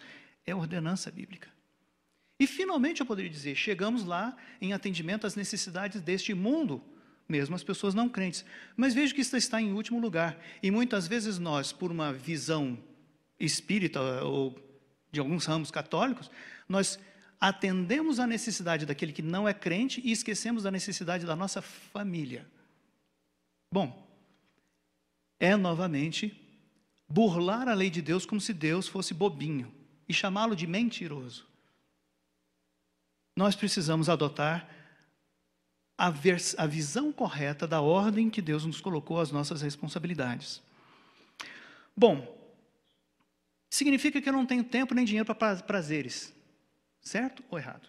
Speaker 1: É ordenança bíblica. E finalmente eu poderia dizer, chegamos lá em atendimento às necessidades deste mundo, mesmo as pessoas não crentes. Mas vejo que isso está em último lugar. E muitas vezes nós, por uma visão espírita ou de alguns ramos católicos, nós atendemos à necessidade daquele que não é crente e esquecemos da necessidade da nossa família. Bom, é novamente burlar a lei de Deus como se Deus fosse bobinho e chamá-lo de mentiroso. Nós precisamos adotar a, a, visão correta da ordem que Deus nos colocou às nossas responsabilidades. Bom, significa que eu não tenho tempo nem dinheiro para prazeres. Certo ou errado?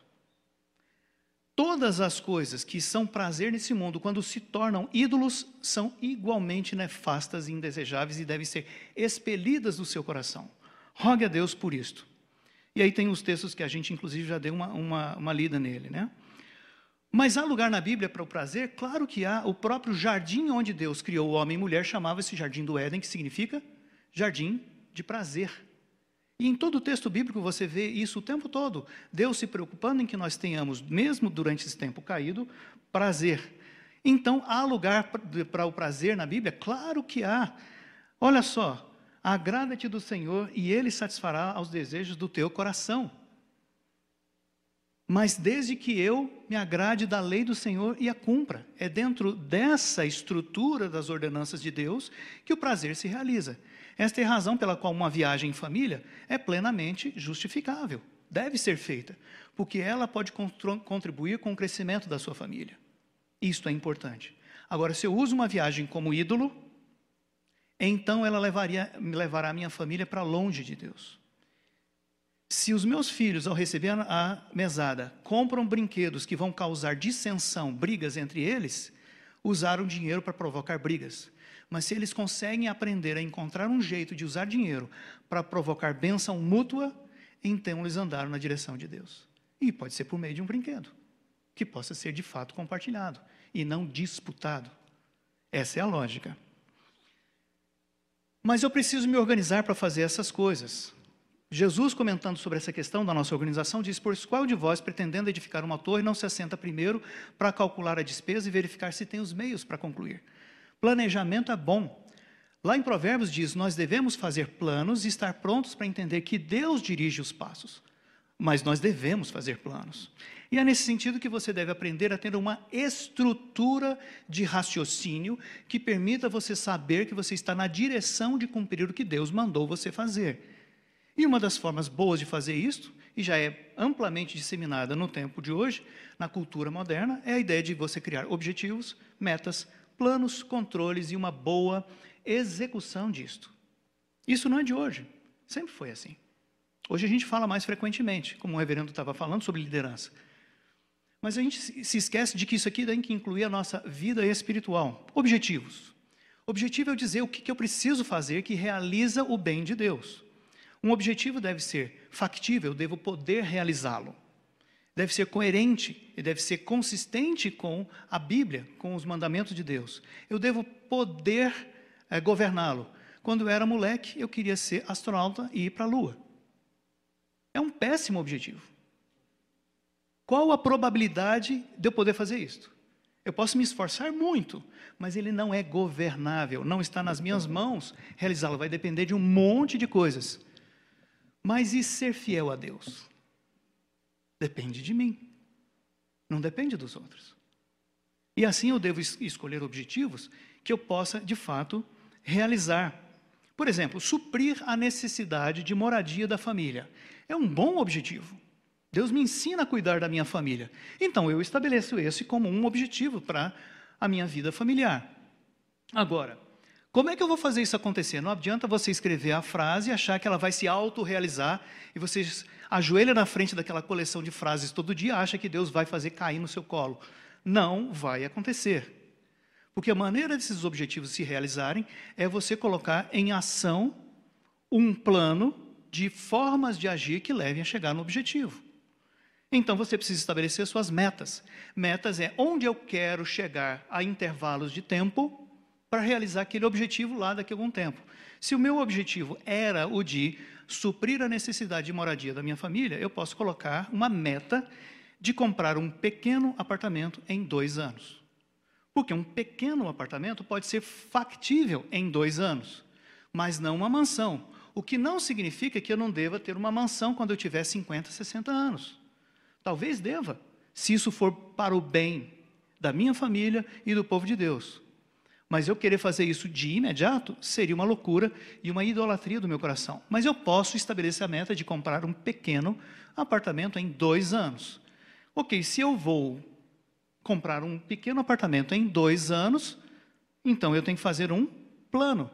Speaker 1: Todas as coisas que são prazer nesse mundo, quando se tornam ídolos, são igualmente nefastas e indesejáveis e devem ser expelidas do seu coração. Rogue a Deus por isto. E aí tem os textos que a gente, inclusive, já deu uma, uma, uma lida nele, né? Mas há lugar na Bíblia para o prazer? Claro que há. O próprio jardim onde Deus criou o homem e mulher chamava-se Jardim do Éden, que significa jardim de prazer. E em todo o texto bíblico você vê isso o tempo todo. Deus se preocupando em que nós tenhamos, mesmo durante esse tempo caído, prazer. Então, há lugar para o prazer na Bíblia? Claro que há. Olha só, agrada-te do Senhor e Ele satisfará aos desejos do teu coração. Mas desde que eu me agrade da lei do Senhor e a cumpra. É dentro dessa estrutura das ordenanças de Deus que o prazer se realiza. Esta é a razão pela qual uma viagem em família é plenamente justificável, deve ser feita, porque ela pode contribuir com o crescimento da sua família. Isto é importante. Agora, se eu uso uma viagem como ídolo, então ela levaria, levará a minha família para longe de Deus. Se os meus filhos, ao receber a mesada, compram brinquedos que vão causar dissensão, brigas entre eles, usaram dinheiro para provocar brigas. Mas se eles conseguem aprender a encontrar um jeito de usar dinheiro para provocar bênção mútua, então eles andaram na direção de Deus. E pode ser por meio de um brinquedo, que possa ser de fato compartilhado e não disputado. Essa é a lógica. Mas eu preciso me organizar para fazer essas coisas. Jesus, comentando sobre essa questão da nossa organização, diz: Pois qual de vós, pretendendo edificar uma torre, não se assenta primeiro para calcular a despesa e verificar se tem os meios para concluir? Planejamento é bom. Lá em Provérbios diz: nós devemos fazer planos e estar prontos para entender que Deus dirige os passos. Mas nós devemos fazer planos. E é nesse sentido que você deve aprender a ter uma estrutura de raciocínio que permita você saber que você está na direção de cumprir o que Deus mandou você fazer. E uma das formas boas de fazer isso, e já é amplamente disseminada no tempo de hoje, na cultura moderna, é a ideia de você criar objetivos, metas, planos, controles e uma boa execução disto. Isso não é de hoje, sempre foi assim. Hoje a gente fala mais frequentemente, como o reverendo estava falando sobre liderança. Mas a gente se esquece de que isso aqui tem que incluir a nossa vida espiritual. Objetivos. Objetivo é dizer o que eu preciso fazer que realiza o bem de Deus. Um objetivo deve ser factível, eu devo poder realizá-lo deve ser coerente e deve ser consistente com a Bíblia, com os mandamentos de Deus. Eu devo poder é, governá-lo. Quando eu era moleque, eu queria ser astronauta e ir para a Lua. É um péssimo objetivo. Qual a probabilidade de eu poder fazer isto? Eu posso me esforçar muito, mas ele não é governável, não está nas minhas mãos realizá-lo, vai depender de um monte de coisas. Mas e ser fiel a Deus? Depende de mim. Não depende dos outros. E assim eu devo es escolher objetivos que eu possa, de fato, realizar. Por exemplo, suprir a necessidade de moradia da família. É um bom objetivo. Deus me ensina a cuidar da minha família. Então eu estabeleço esse como um objetivo para a minha vida familiar. Agora, como é que eu vou fazer isso acontecer? Não adianta você escrever a frase e achar que ela vai se autorrealizar e você ajoelha na frente daquela coleção de frases todo dia, acha que Deus vai fazer cair no seu colo. Não vai acontecer. Porque a maneira desses objetivos se realizarem é você colocar em ação um plano de formas de agir que levem a chegar no objetivo. Então você precisa estabelecer suas metas. Metas é onde eu quero chegar a intervalos de tempo para realizar aquele objetivo lá daqui a algum tempo. Se o meu objetivo era o de suprir a necessidade de moradia da minha família, eu posso colocar uma meta de comprar um pequeno apartamento em dois anos. Porque um pequeno apartamento pode ser factível em dois anos, mas não uma mansão. O que não significa que eu não deva ter uma mansão quando eu tiver 50, 60 anos. Talvez deva, se isso for para o bem da minha família e do povo de Deus. Mas eu querer fazer isso de imediato seria uma loucura e uma idolatria do meu coração. Mas eu posso estabelecer a meta de comprar um pequeno apartamento em dois anos. Ok, se eu vou comprar um pequeno apartamento em dois anos, então eu tenho que fazer um plano.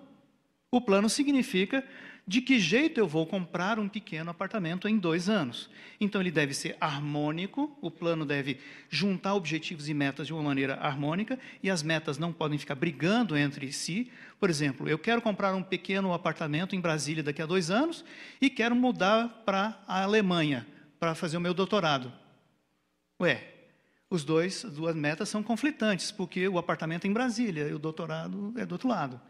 Speaker 1: O plano significa de que jeito eu vou comprar um pequeno apartamento em dois anos. Então, ele deve ser harmônico, o plano deve juntar objetivos e metas de uma maneira harmônica, e as metas não podem ficar brigando entre si. Por exemplo, eu quero comprar um pequeno apartamento em Brasília daqui a dois anos e quero mudar para a Alemanha para fazer o meu doutorado. Ué, os dois, as duas metas são conflitantes, porque o apartamento é em Brasília e o doutorado é do outro lado.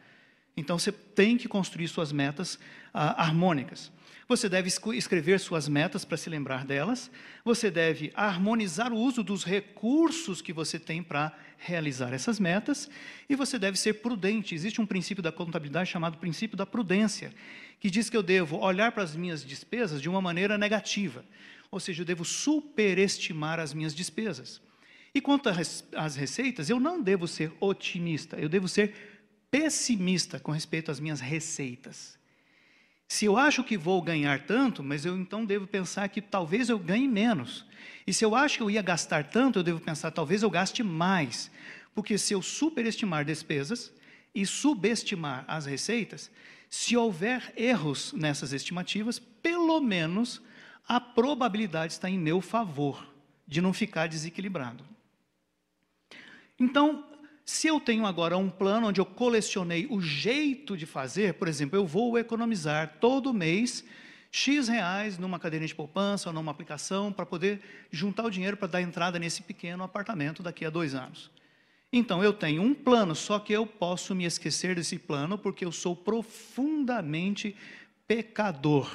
Speaker 1: Então você tem que construir suas metas ah, harmônicas. Você deve escrever suas metas para se lembrar delas. Você deve harmonizar o uso dos recursos que você tem para realizar essas metas. E você deve ser prudente. Existe um princípio da contabilidade chamado princípio da prudência, que diz que eu devo olhar para as minhas despesas de uma maneira negativa. Ou seja, eu devo superestimar as minhas despesas. E quanto às receitas, eu não devo ser otimista, eu devo ser pessimista com respeito às minhas receitas. Se eu acho que vou ganhar tanto, mas eu então devo pensar que talvez eu ganhe menos. E se eu acho que eu ia gastar tanto, eu devo pensar talvez eu gaste mais. Porque se eu superestimar despesas e subestimar as receitas, se houver erros nessas estimativas, pelo menos a probabilidade está em meu favor de não ficar desequilibrado. Então, se eu tenho agora um plano onde eu colecionei o jeito de fazer, por exemplo, eu vou economizar todo mês X reais numa cadeira de poupança ou numa aplicação para poder juntar o dinheiro para dar entrada nesse pequeno apartamento daqui a dois anos. Então, eu tenho um plano, só que eu posso me esquecer desse plano porque eu sou profundamente pecador.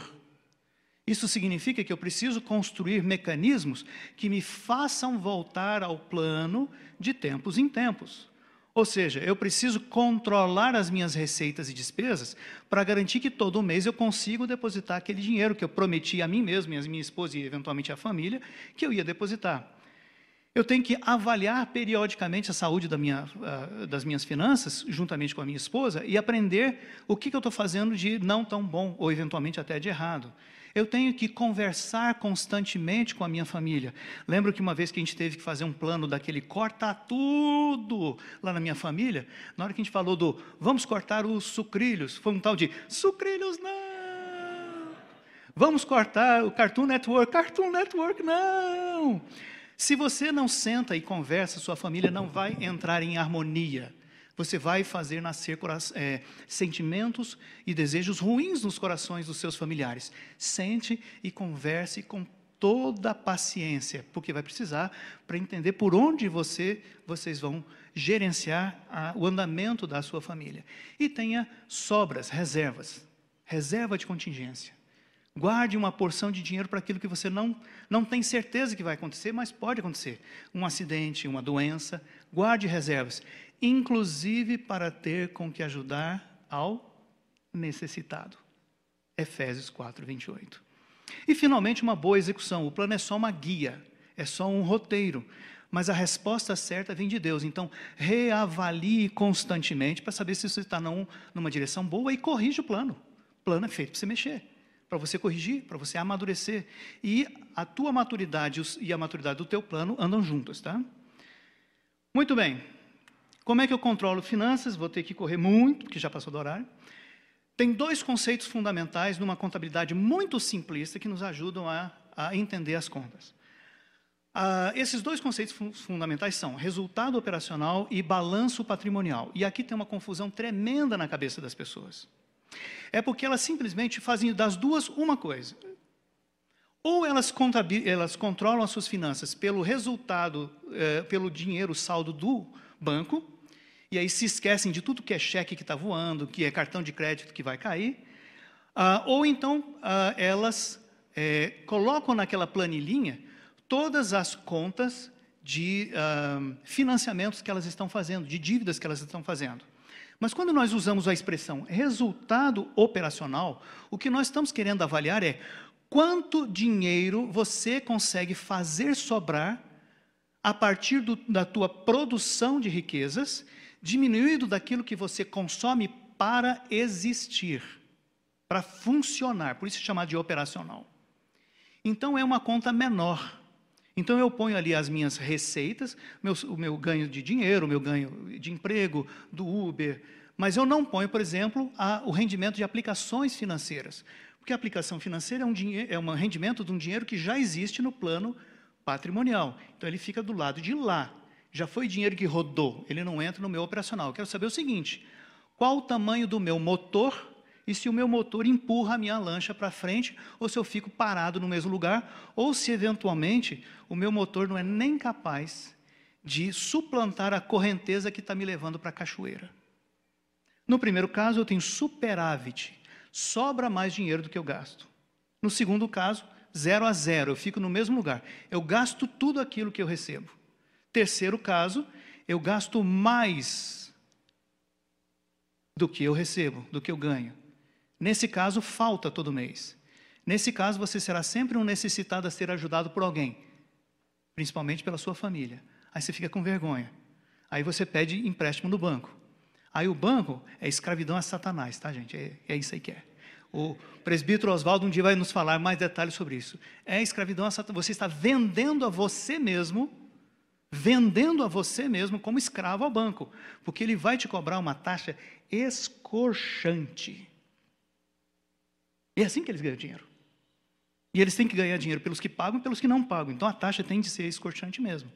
Speaker 1: Isso significa que eu preciso construir mecanismos que me façam voltar ao plano de tempos em tempos. Ou seja, eu preciso controlar as minhas receitas e despesas para garantir que todo mês eu consigo depositar aquele dinheiro que eu prometi a mim mesmo, e a minha esposa e eventualmente a família, que eu ia depositar. Eu tenho que avaliar periodicamente a saúde da minha, uh, das minhas finanças, juntamente com a minha esposa, e aprender o que, que eu estou fazendo de não tão bom, ou eventualmente até de errado. Eu tenho que conversar constantemente com a minha família. Lembro que uma vez que a gente teve que fazer um plano daquele corta tudo lá na minha família, na hora que a gente falou do vamos cortar os sucrilhos, foi um tal de sucrilhos não. Vamos cortar o Cartoon Network, Cartoon Network não. Se você não senta e conversa, sua família não vai entrar em harmonia você vai fazer nascer é, sentimentos e desejos ruins nos corações dos seus familiares. Sente e converse com toda a paciência, porque vai precisar para entender por onde você, vocês vão gerenciar a, o andamento da sua família. E tenha sobras, reservas, reserva de contingência. Guarde uma porção de dinheiro para aquilo que você não, não tem certeza que vai acontecer, mas pode acontecer. Um acidente, uma doença. Guarde reservas inclusive para ter com que ajudar ao necessitado. Efésios 4, 28. E, finalmente, uma boa execução. O plano é só uma guia, é só um roteiro, mas a resposta certa vem de Deus. Então, reavalie constantemente para saber se você está num, numa direção boa e corrija o plano. O plano é feito para você mexer, para você corrigir, para você amadurecer. E a tua maturidade e a maturidade do teu plano andam juntas, tá? Muito bem. Como é que eu controlo finanças? Vou ter que correr muito, porque já passou do horário. Tem dois conceitos fundamentais numa contabilidade muito simplista que nos ajudam a, a entender as contas. Ah, esses dois conceitos fun fundamentais são resultado operacional e balanço patrimonial. E aqui tem uma confusão tremenda na cabeça das pessoas. É porque elas simplesmente fazem das duas uma coisa. Ou elas, elas controlam as suas finanças pelo resultado, eh, pelo dinheiro saldo do banco, e aí se esquecem de tudo que é cheque que está voando, que é cartão de crédito que vai cair, ah, ou então ah, elas eh, colocam naquela planilhinha todas as contas de uh, financiamentos que elas estão fazendo, de dívidas que elas estão fazendo. Mas quando nós usamos a expressão resultado operacional, o que nós estamos querendo avaliar é quanto dinheiro você consegue fazer sobrar a partir do, da tua produção de riquezas, diminuído daquilo que você consome para existir, para funcionar, por isso é chamado de operacional. Então é uma conta menor. Então eu ponho ali as minhas receitas, o meu ganho de dinheiro, o meu ganho de emprego, do Uber, mas eu não ponho, por exemplo, a, o rendimento de aplicações financeiras. Porque a aplicação financeira é um, é um rendimento de um dinheiro que já existe no plano patrimonial. Então ele fica do lado de lá. Já foi dinheiro que rodou, ele não entra no meu operacional. Eu quero saber o seguinte: qual o tamanho do meu motor e se o meu motor empurra a minha lancha para frente, ou se eu fico parado no mesmo lugar, ou se eventualmente o meu motor não é nem capaz de suplantar a correnteza que está me levando para a cachoeira. No primeiro caso, eu tenho superávit, sobra mais dinheiro do que eu gasto. No segundo caso, zero a zero, eu fico no mesmo lugar. Eu gasto tudo aquilo que eu recebo. Terceiro caso, eu gasto mais do que eu recebo, do que eu ganho. Nesse caso, falta todo mês. Nesse caso, você será sempre um necessitado a ser ajudado por alguém, principalmente pela sua família. Aí você fica com vergonha. Aí você pede empréstimo no banco. Aí o banco é escravidão a Satanás, tá, gente? É, é isso aí que é. O presbítero Oswaldo um dia vai nos falar mais detalhes sobre isso. É escravidão a Satanás. Você está vendendo a você mesmo, vendendo a você mesmo como escravo ao banco, porque ele vai te cobrar uma taxa escorchante. É assim que eles ganham dinheiro. E eles têm que ganhar dinheiro pelos que pagam e pelos que não pagam. Então a taxa tem de ser escorchante mesmo.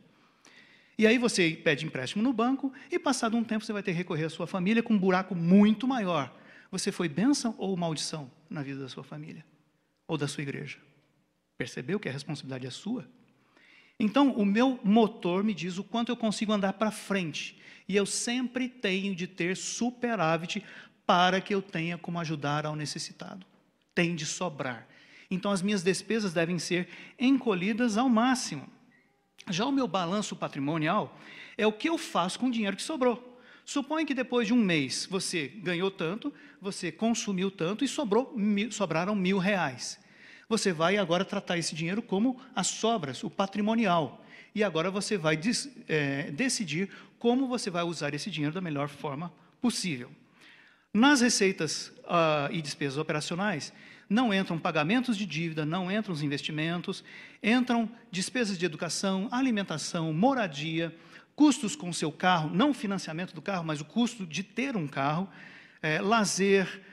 Speaker 1: E aí você pede empréstimo no banco e passado um tempo você vai ter que recorrer à sua família com um buraco muito maior. Você foi bênção ou maldição na vida da sua família? Ou da sua igreja? Percebeu que a responsabilidade é sua? Então, o meu motor me diz o quanto eu consigo andar para frente. E eu sempre tenho de ter superávit para que eu tenha como ajudar ao necessitado tem de sobrar. Então, as minhas despesas devem ser encolhidas ao máximo. Já o meu balanço patrimonial é o que eu faço com o dinheiro que sobrou. Suponha que depois de um mês você ganhou tanto, você consumiu tanto e sobrou, sobraram mil reais. Você vai agora tratar esse dinheiro como as sobras, o patrimonial. E agora você vai é, decidir como você vai usar esse dinheiro da melhor forma possível. Nas receitas uh, e despesas operacionais, não entram pagamentos de dívida, não entram os investimentos, entram despesas de educação, alimentação, moradia, custos com o seu carro, não o financiamento do carro, mas o custo de ter um carro, é, lazer,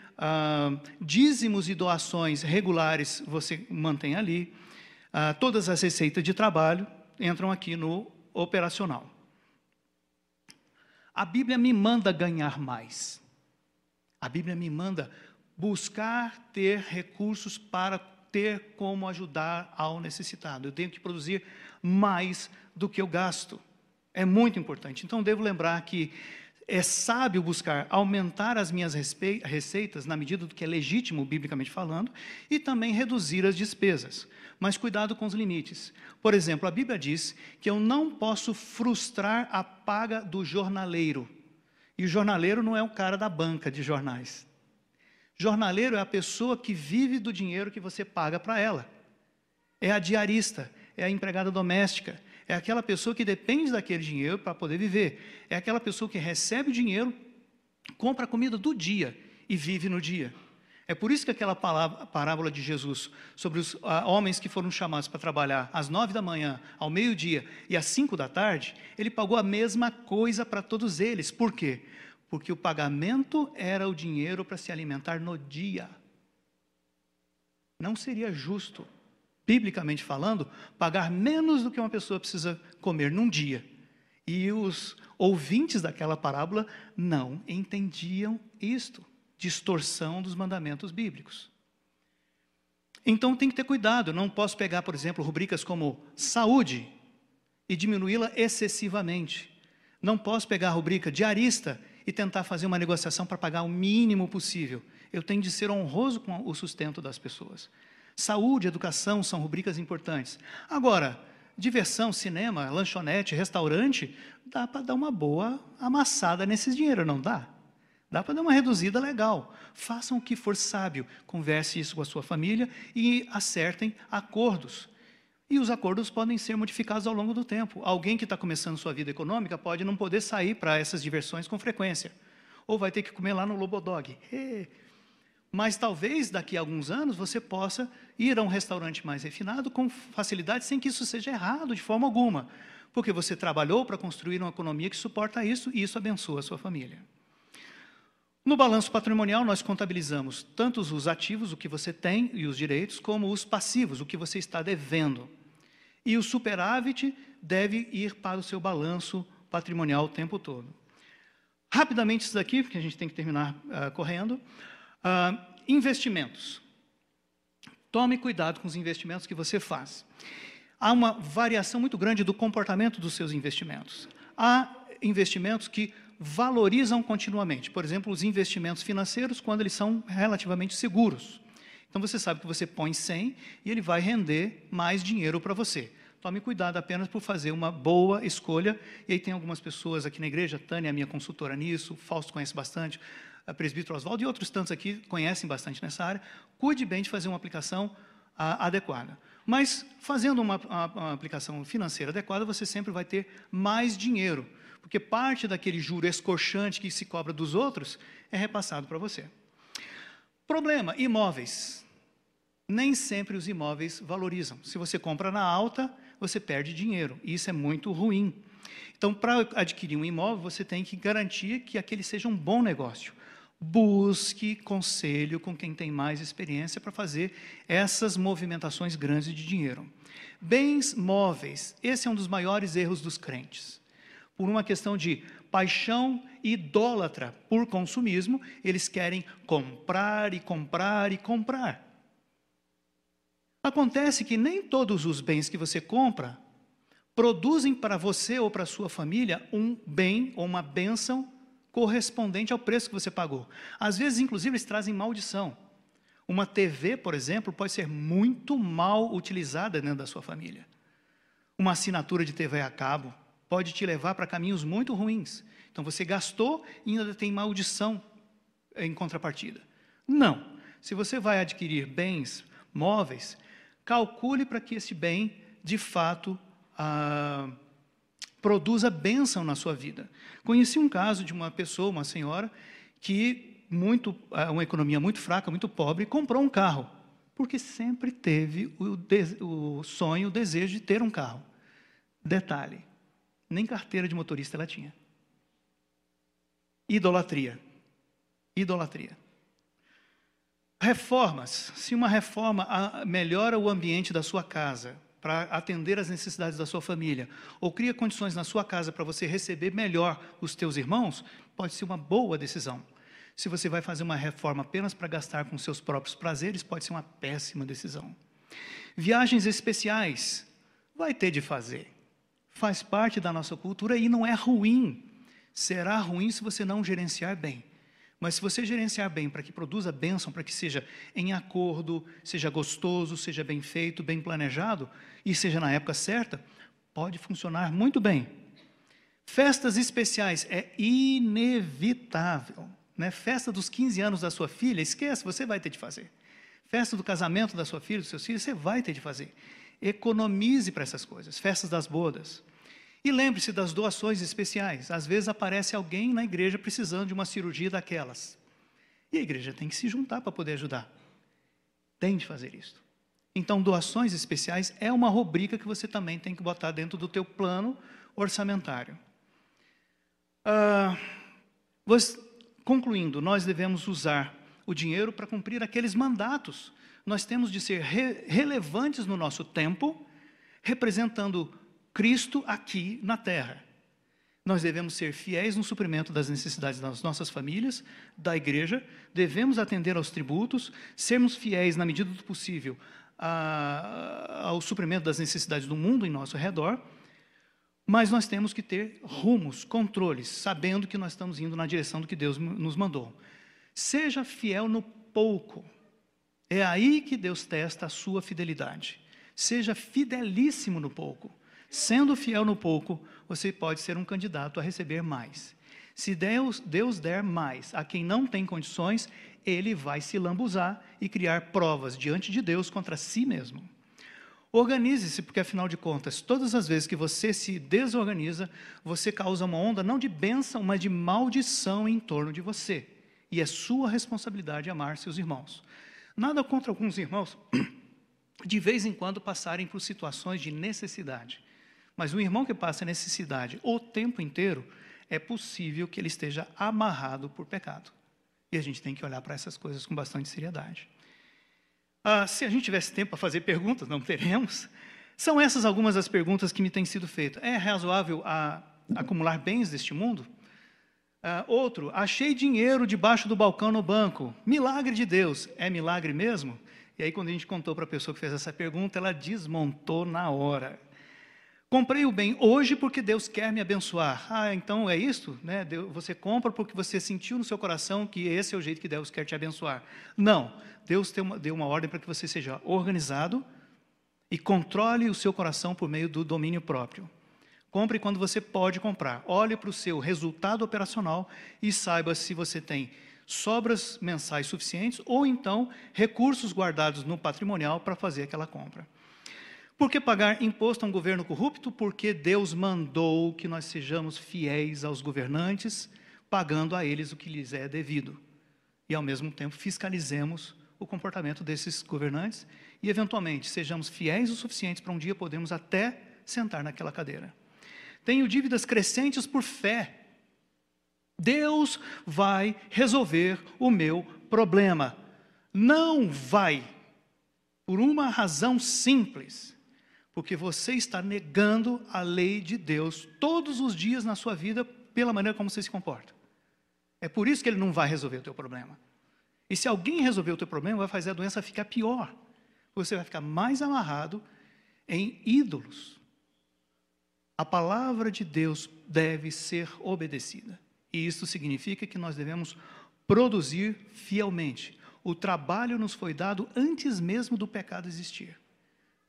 Speaker 1: dízimos e doações regulares você mantém ali, uh, todas as receitas de trabalho entram aqui no operacional. A Bíblia me manda ganhar mais. A Bíblia me manda buscar ter recursos para ter como ajudar ao necessitado. Eu tenho que produzir mais do que eu gasto. É muito importante. Então, devo lembrar que é sábio buscar aumentar as minhas receitas na medida do que é legítimo, biblicamente falando, e também reduzir as despesas. Mas cuidado com os limites. Por exemplo, a Bíblia diz que eu não posso frustrar a paga do jornaleiro. E o jornaleiro não é o cara da banca de jornais. Jornaleiro é a pessoa que vive do dinheiro que você paga para ela. É a diarista, é a empregada doméstica, é aquela pessoa que depende daquele dinheiro para poder viver. É aquela pessoa que recebe o dinheiro, compra a comida do dia e vive no dia. É por isso que aquela parábola de Jesus sobre os ah, homens que foram chamados para trabalhar às nove da manhã, ao meio-dia e às cinco da tarde, ele pagou a mesma coisa para todos eles. Por quê? Porque o pagamento era o dinheiro para se alimentar no dia. Não seria justo biblicamente falando, pagar menos do que uma pessoa precisa comer num dia. E os ouvintes daquela parábola não entendiam isto distorção dos mandamentos bíblicos. Então tem que ter cuidado, não posso pegar, por exemplo, rubricas como saúde e diminuí-la excessivamente. Não posso pegar a rubrica diarista e tentar fazer uma negociação para pagar o mínimo possível. Eu tenho de ser honroso com o sustento das pessoas. Saúde, educação são rubricas importantes. Agora, diversão, cinema, lanchonete, restaurante, dá para dar uma boa amassada nesses dinheiro, não dá? Dá para dar uma reduzida legal. Façam o que for sábio, converse isso com a sua família e acertem acordos. E os acordos podem ser modificados ao longo do tempo. Alguém que está começando sua vida econômica pode não poder sair para essas diversões com frequência. Ou vai ter que comer lá no Lobodog. Mas talvez daqui a alguns anos você possa ir a um restaurante mais refinado com facilidade, sem que isso seja errado de forma alguma. Porque você trabalhou para construir uma economia que suporta isso e isso abençoa a sua família. No balanço patrimonial, nós contabilizamos tanto os ativos, o que você tem e os direitos, como os passivos, o que você está devendo. E o superávit deve ir para o seu balanço patrimonial o tempo todo. Rapidamente, isso daqui, porque a gente tem que terminar uh, correndo. Uh, investimentos. Tome cuidado com os investimentos que você faz. Há uma variação muito grande do comportamento dos seus investimentos. Há investimentos que valorizam continuamente. Por exemplo, os investimentos financeiros, quando eles são relativamente seguros. Então, você sabe que você põe 100 e ele vai render mais dinheiro para você. Tome cuidado apenas por fazer uma boa escolha. E aí tem algumas pessoas aqui na igreja, Tânia é minha consultora nisso, Fausto conhece bastante, a presbítero Oswaldo e outros tantos aqui conhecem bastante nessa área. Cuide bem de fazer uma aplicação a, adequada. Mas, fazendo uma, uma, uma aplicação financeira adequada, você sempre vai ter mais dinheiro porque parte daquele juro escorchante que se cobra dos outros é repassado para você. Problema: imóveis. Nem sempre os imóveis valorizam. Se você compra na alta, você perde dinheiro. E isso é muito ruim. Então, para adquirir um imóvel, você tem que garantir que aquele seja um bom negócio. Busque conselho com quem tem mais experiência para fazer essas movimentações grandes de dinheiro. Bens móveis, esse é um dos maiores erros dos crentes por uma questão de paixão idólatra por consumismo, eles querem comprar e comprar e comprar. Acontece que nem todos os bens que você compra produzem para você ou para sua família um bem ou uma bênção correspondente ao preço que você pagou. Às vezes, inclusive, eles trazem maldição. Uma TV, por exemplo, pode ser muito mal utilizada dentro da sua família. Uma assinatura de TV a cabo, pode te levar para caminhos muito ruins. Então você gastou e ainda tem maldição em contrapartida. Não. Se você vai adquirir bens móveis, calcule para que esse bem, de fato, ah, produza bênção na sua vida. Conheci um caso de uma pessoa, uma senhora, que muito, ah, uma economia muito fraca, muito pobre, comprou um carro, porque sempre teve o, o sonho, o desejo de ter um carro. Detalhe: nem carteira de motorista ela tinha. Idolatria. Idolatria. Reformas. Se uma reforma melhora o ambiente da sua casa para atender às necessidades da sua família, ou cria condições na sua casa para você receber melhor os teus irmãos, pode ser uma boa decisão. Se você vai fazer uma reforma apenas para gastar com seus próprios prazeres, pode ser uma péssima decisão. Viagens especiais, vai ter de fazer faz parte da nossa cultura e não é ruim. Será ruim se você não gerenciar bem. Mas se você gerenciar bem para que produza bênção, para que seja em acordo, seja gostoso, seja bem feito, bem planejado e seja na época certa, pode funcionar muito bem. Festas especiais é inevitável. Né? Festa dos 15 anos da sua filha, esquece, você vai ter de fazer. Festa do casamento da sua filha, dos seus filhos, você vai ter de fazer. Economize para essas coisas. Festas das bodas. E lembre-se das doações especiais. Às vezes aparece alguém na igreja precisando de uma cirurgia daquelas. E a igreja tem que se juntar para poder ajudar. Tem de fazer isso. Então, doações especiais é uma rubrica que você também tem que botar dentro do teu plano orçamentário. Ah, concluindo, nós devemos usar o dinheiro para cumprir aqueles mandatos nós temos de ser re relevantes no nosso tempo, representando Cristo aqui na terra. Nós devemos ser fiéis no suprimento das necessidades das nossas famílias, da igreja, devemos atender aos tributos, sermos fiéis na medida do possível a, ao suprimento das necessidades do mundo em nosso redor, mas nós temos que ter rumos, controles, sabendo que nós estamos indo na direção do que Deus nos mandou. Seja fiel no pouco. É aí que Deus testa a sua fidelidade. Seja fidelíssimo no pouco. Sendo fiel no pouco, você pode ser um candidato a receber mais. Se Deus, Deus der mais a quem não tem condições, ele vai se lambuzar e criar provas diante de Deus contra si mesmo. Organize-se, porque afinal de contas, todas as vezes que você se desorganiza, você causa uma onda não de bênção, mas de maldição em torno de você. E é sua responsabilidade amar seus irmãos. Nada contra alguns irmãos de vez em quando passarem por situações de necessidade. Mas um irmão que passa necessidade o tempo inteiro, é possível que ele esteja amarrado por pecado. E a gente tem que olhar para essas coisas com bastante seriedade. Ah, se a gente tivesse tempo para fazer perguntas, não teremos. São essas algumas das perguntas que me têm sido feitas. É razoável a, acumular bens deste mundo? Ah, outro, achei dinheiro debaixo do balcão no banco. Milagre de Deus. É milagre mesmo? E aí, quando a gente contou para a pessoa que fez essa pergunta, ela desmontou na hora. Comprei o bem hoje porque Deus quer me abençoar. Ah, então é isso? Né? Você compra porque você sentiu no seu coração que esse é o jeito que Deus quer te abençoar. Não. Deus deu uma, ordem para que você seja organizado e controle o seu coração por meio do domínio próprio. Compre quando você pode comprar. Olhe para o seu resultado operacional e saiba se você tem sobras mensais suficientes ou então recursos guardados no patrimonial para fazer aquela compra. Por que pagar imposto a um governo corrupto? Porque Deus mandou que nós sejamos fiéis aos governantes, pagando a eles o que lhes é devido. E, ao mesmo tempo, fiscalizemos o comportamento desses governantes e, eventualmente, sejamos fiéis o suficiente para um dia podermos até sentar naquela cadeira. Tenho dívidas crescentes por fé. Deus vai resolver o meu problema. Não vai, por uma razão simples porque você está negando a lei de Deus todos os dias na sua vida pela maneira como você se comporta. É por isso que ele não vai resolver o teu problema. E se alguém resolver o teu problema, vai fazer a doença ficar pior. Você vai ficar mais amarrado em ídolos. A palavra de Deus deve ser obedecida. E isso significa que nós devemos produzir fielmente. O trabalho nos foi dado antes mesmo do pecado existir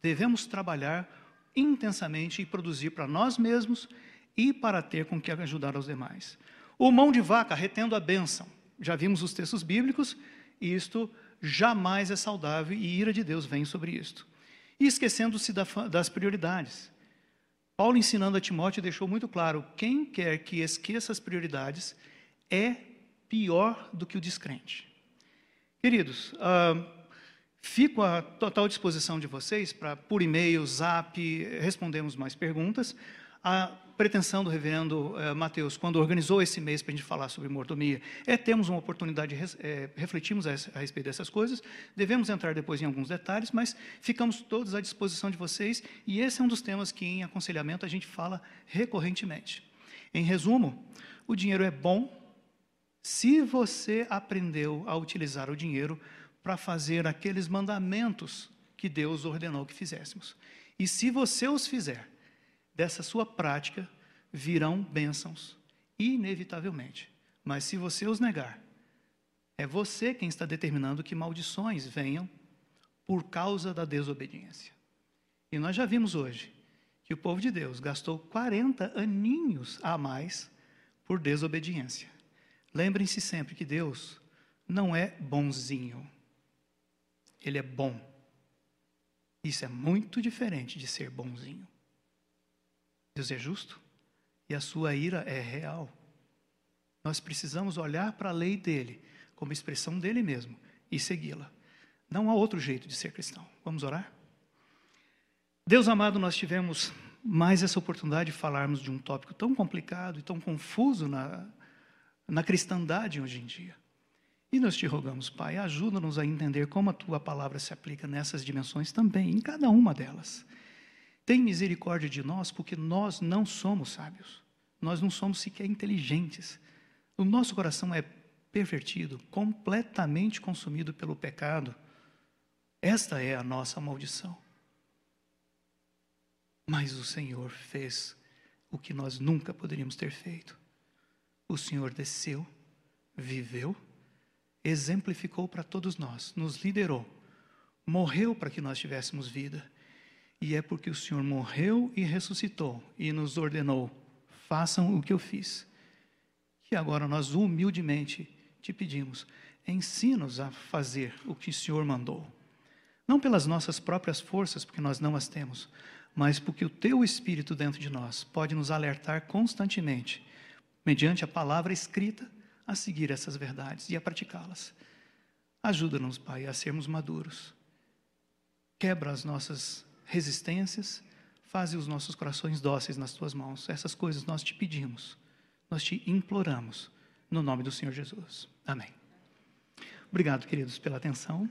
Speaker 1: devemos trabalhar intensamente e produzir para nós mesmos e para ter com que ajudar os demais. O mão de vaca retendo a bênção. Já vimos os textos bíblicos, e isto jamais é saudável e ira de Deus vem sobre isto. E esquecendo-se das prioridades. Paulo, ensinando a Timóteo, deixou muito claro: quem quer que esqueça as prioridades é pior do que o descrente. Queridos, uh, Fico à total disposição de vocês para, por e-mail, zap, respondermos mais perguntas. A pretensão do reverendo eh, Mateus, quando organizou esse mês para a gente falar sobre mordomia, é termos uma oportunidade de é, refletirmos a, a, respeito dessas coisas. Devemos entrar depois em alguns detalhes, mas ficamos todos à disposição de vocês e esse é um dos temas que, em aconselhamento, a gente fala recorrentemente. Em resumo, o dinheiro é bom se você aprendeu a utilizar o dinheiro para fazer aqueles mandamentos que Deus ordenou que fizéssemos. E se você os fizer, dessa sua prática virão bênçãos, inevitavelmente. Mas se você os negar, é você quem está determinando que maldições venham por causa da desobediência. E nós já vimos hoje que o povo de Deus gastou 40 aninhos a mais por desobediência. Lembrem-se sempre que Deus não é bonzinho. Ele é bom. Isso é muito diferente de ser bonzinho. Deus é justo e a sua ira é real. Nós precisamos olhar para a lei dele como expressão dele mesmo e segui-la. Não há outro jeito de ser cristão. Vamos orar? Deus amado, nós tivemos mais essa oportunidade de falarmos de um tópico tão complicado e tão confuso na, na cristandade hoje em dia. E nós te rogamos, Pai, ajuda-nos a entender como a tua palavra se aplica nessas dimensões também, em cada uma delas. Tem misericórdia de nós, porque nós não somos sábios, nós não somos sequer inteligentes. O nosso coração é pervertido, completamente consumido pelo pecado. Esta é a nossa maldição. Mas o Senhor fez o que nós nunca poderíamos ter feito. O Senhor desceu, viveu, exemplificou para todos nós, nos liderou, morreu para que nós tivéssemos vida. E é porque o Senhor morreu e ressuscitou e nos ordenou: façam o que eu fiz. Que agora nós humildemente te pedimos, ensina-nos a fazer o que o Senhor mandou. Não pelas nossas próprias forças, porque nós não as temos, mas porque o teu Espírito dentro de nós pode nos alertar constantemente, mediante a palavra escrita, a seguir essas verdades e a praticá-las. Ajuda-nos, Pai, a sermos maduros. Quebra as nossas resistências, faze os nossos corações dóceis nas tuas mãos. Essas coisas nós te pedimos, nós te imploramos, no nome do Senhor Jesus. Amém. Obrigado, queridos, pela atenção.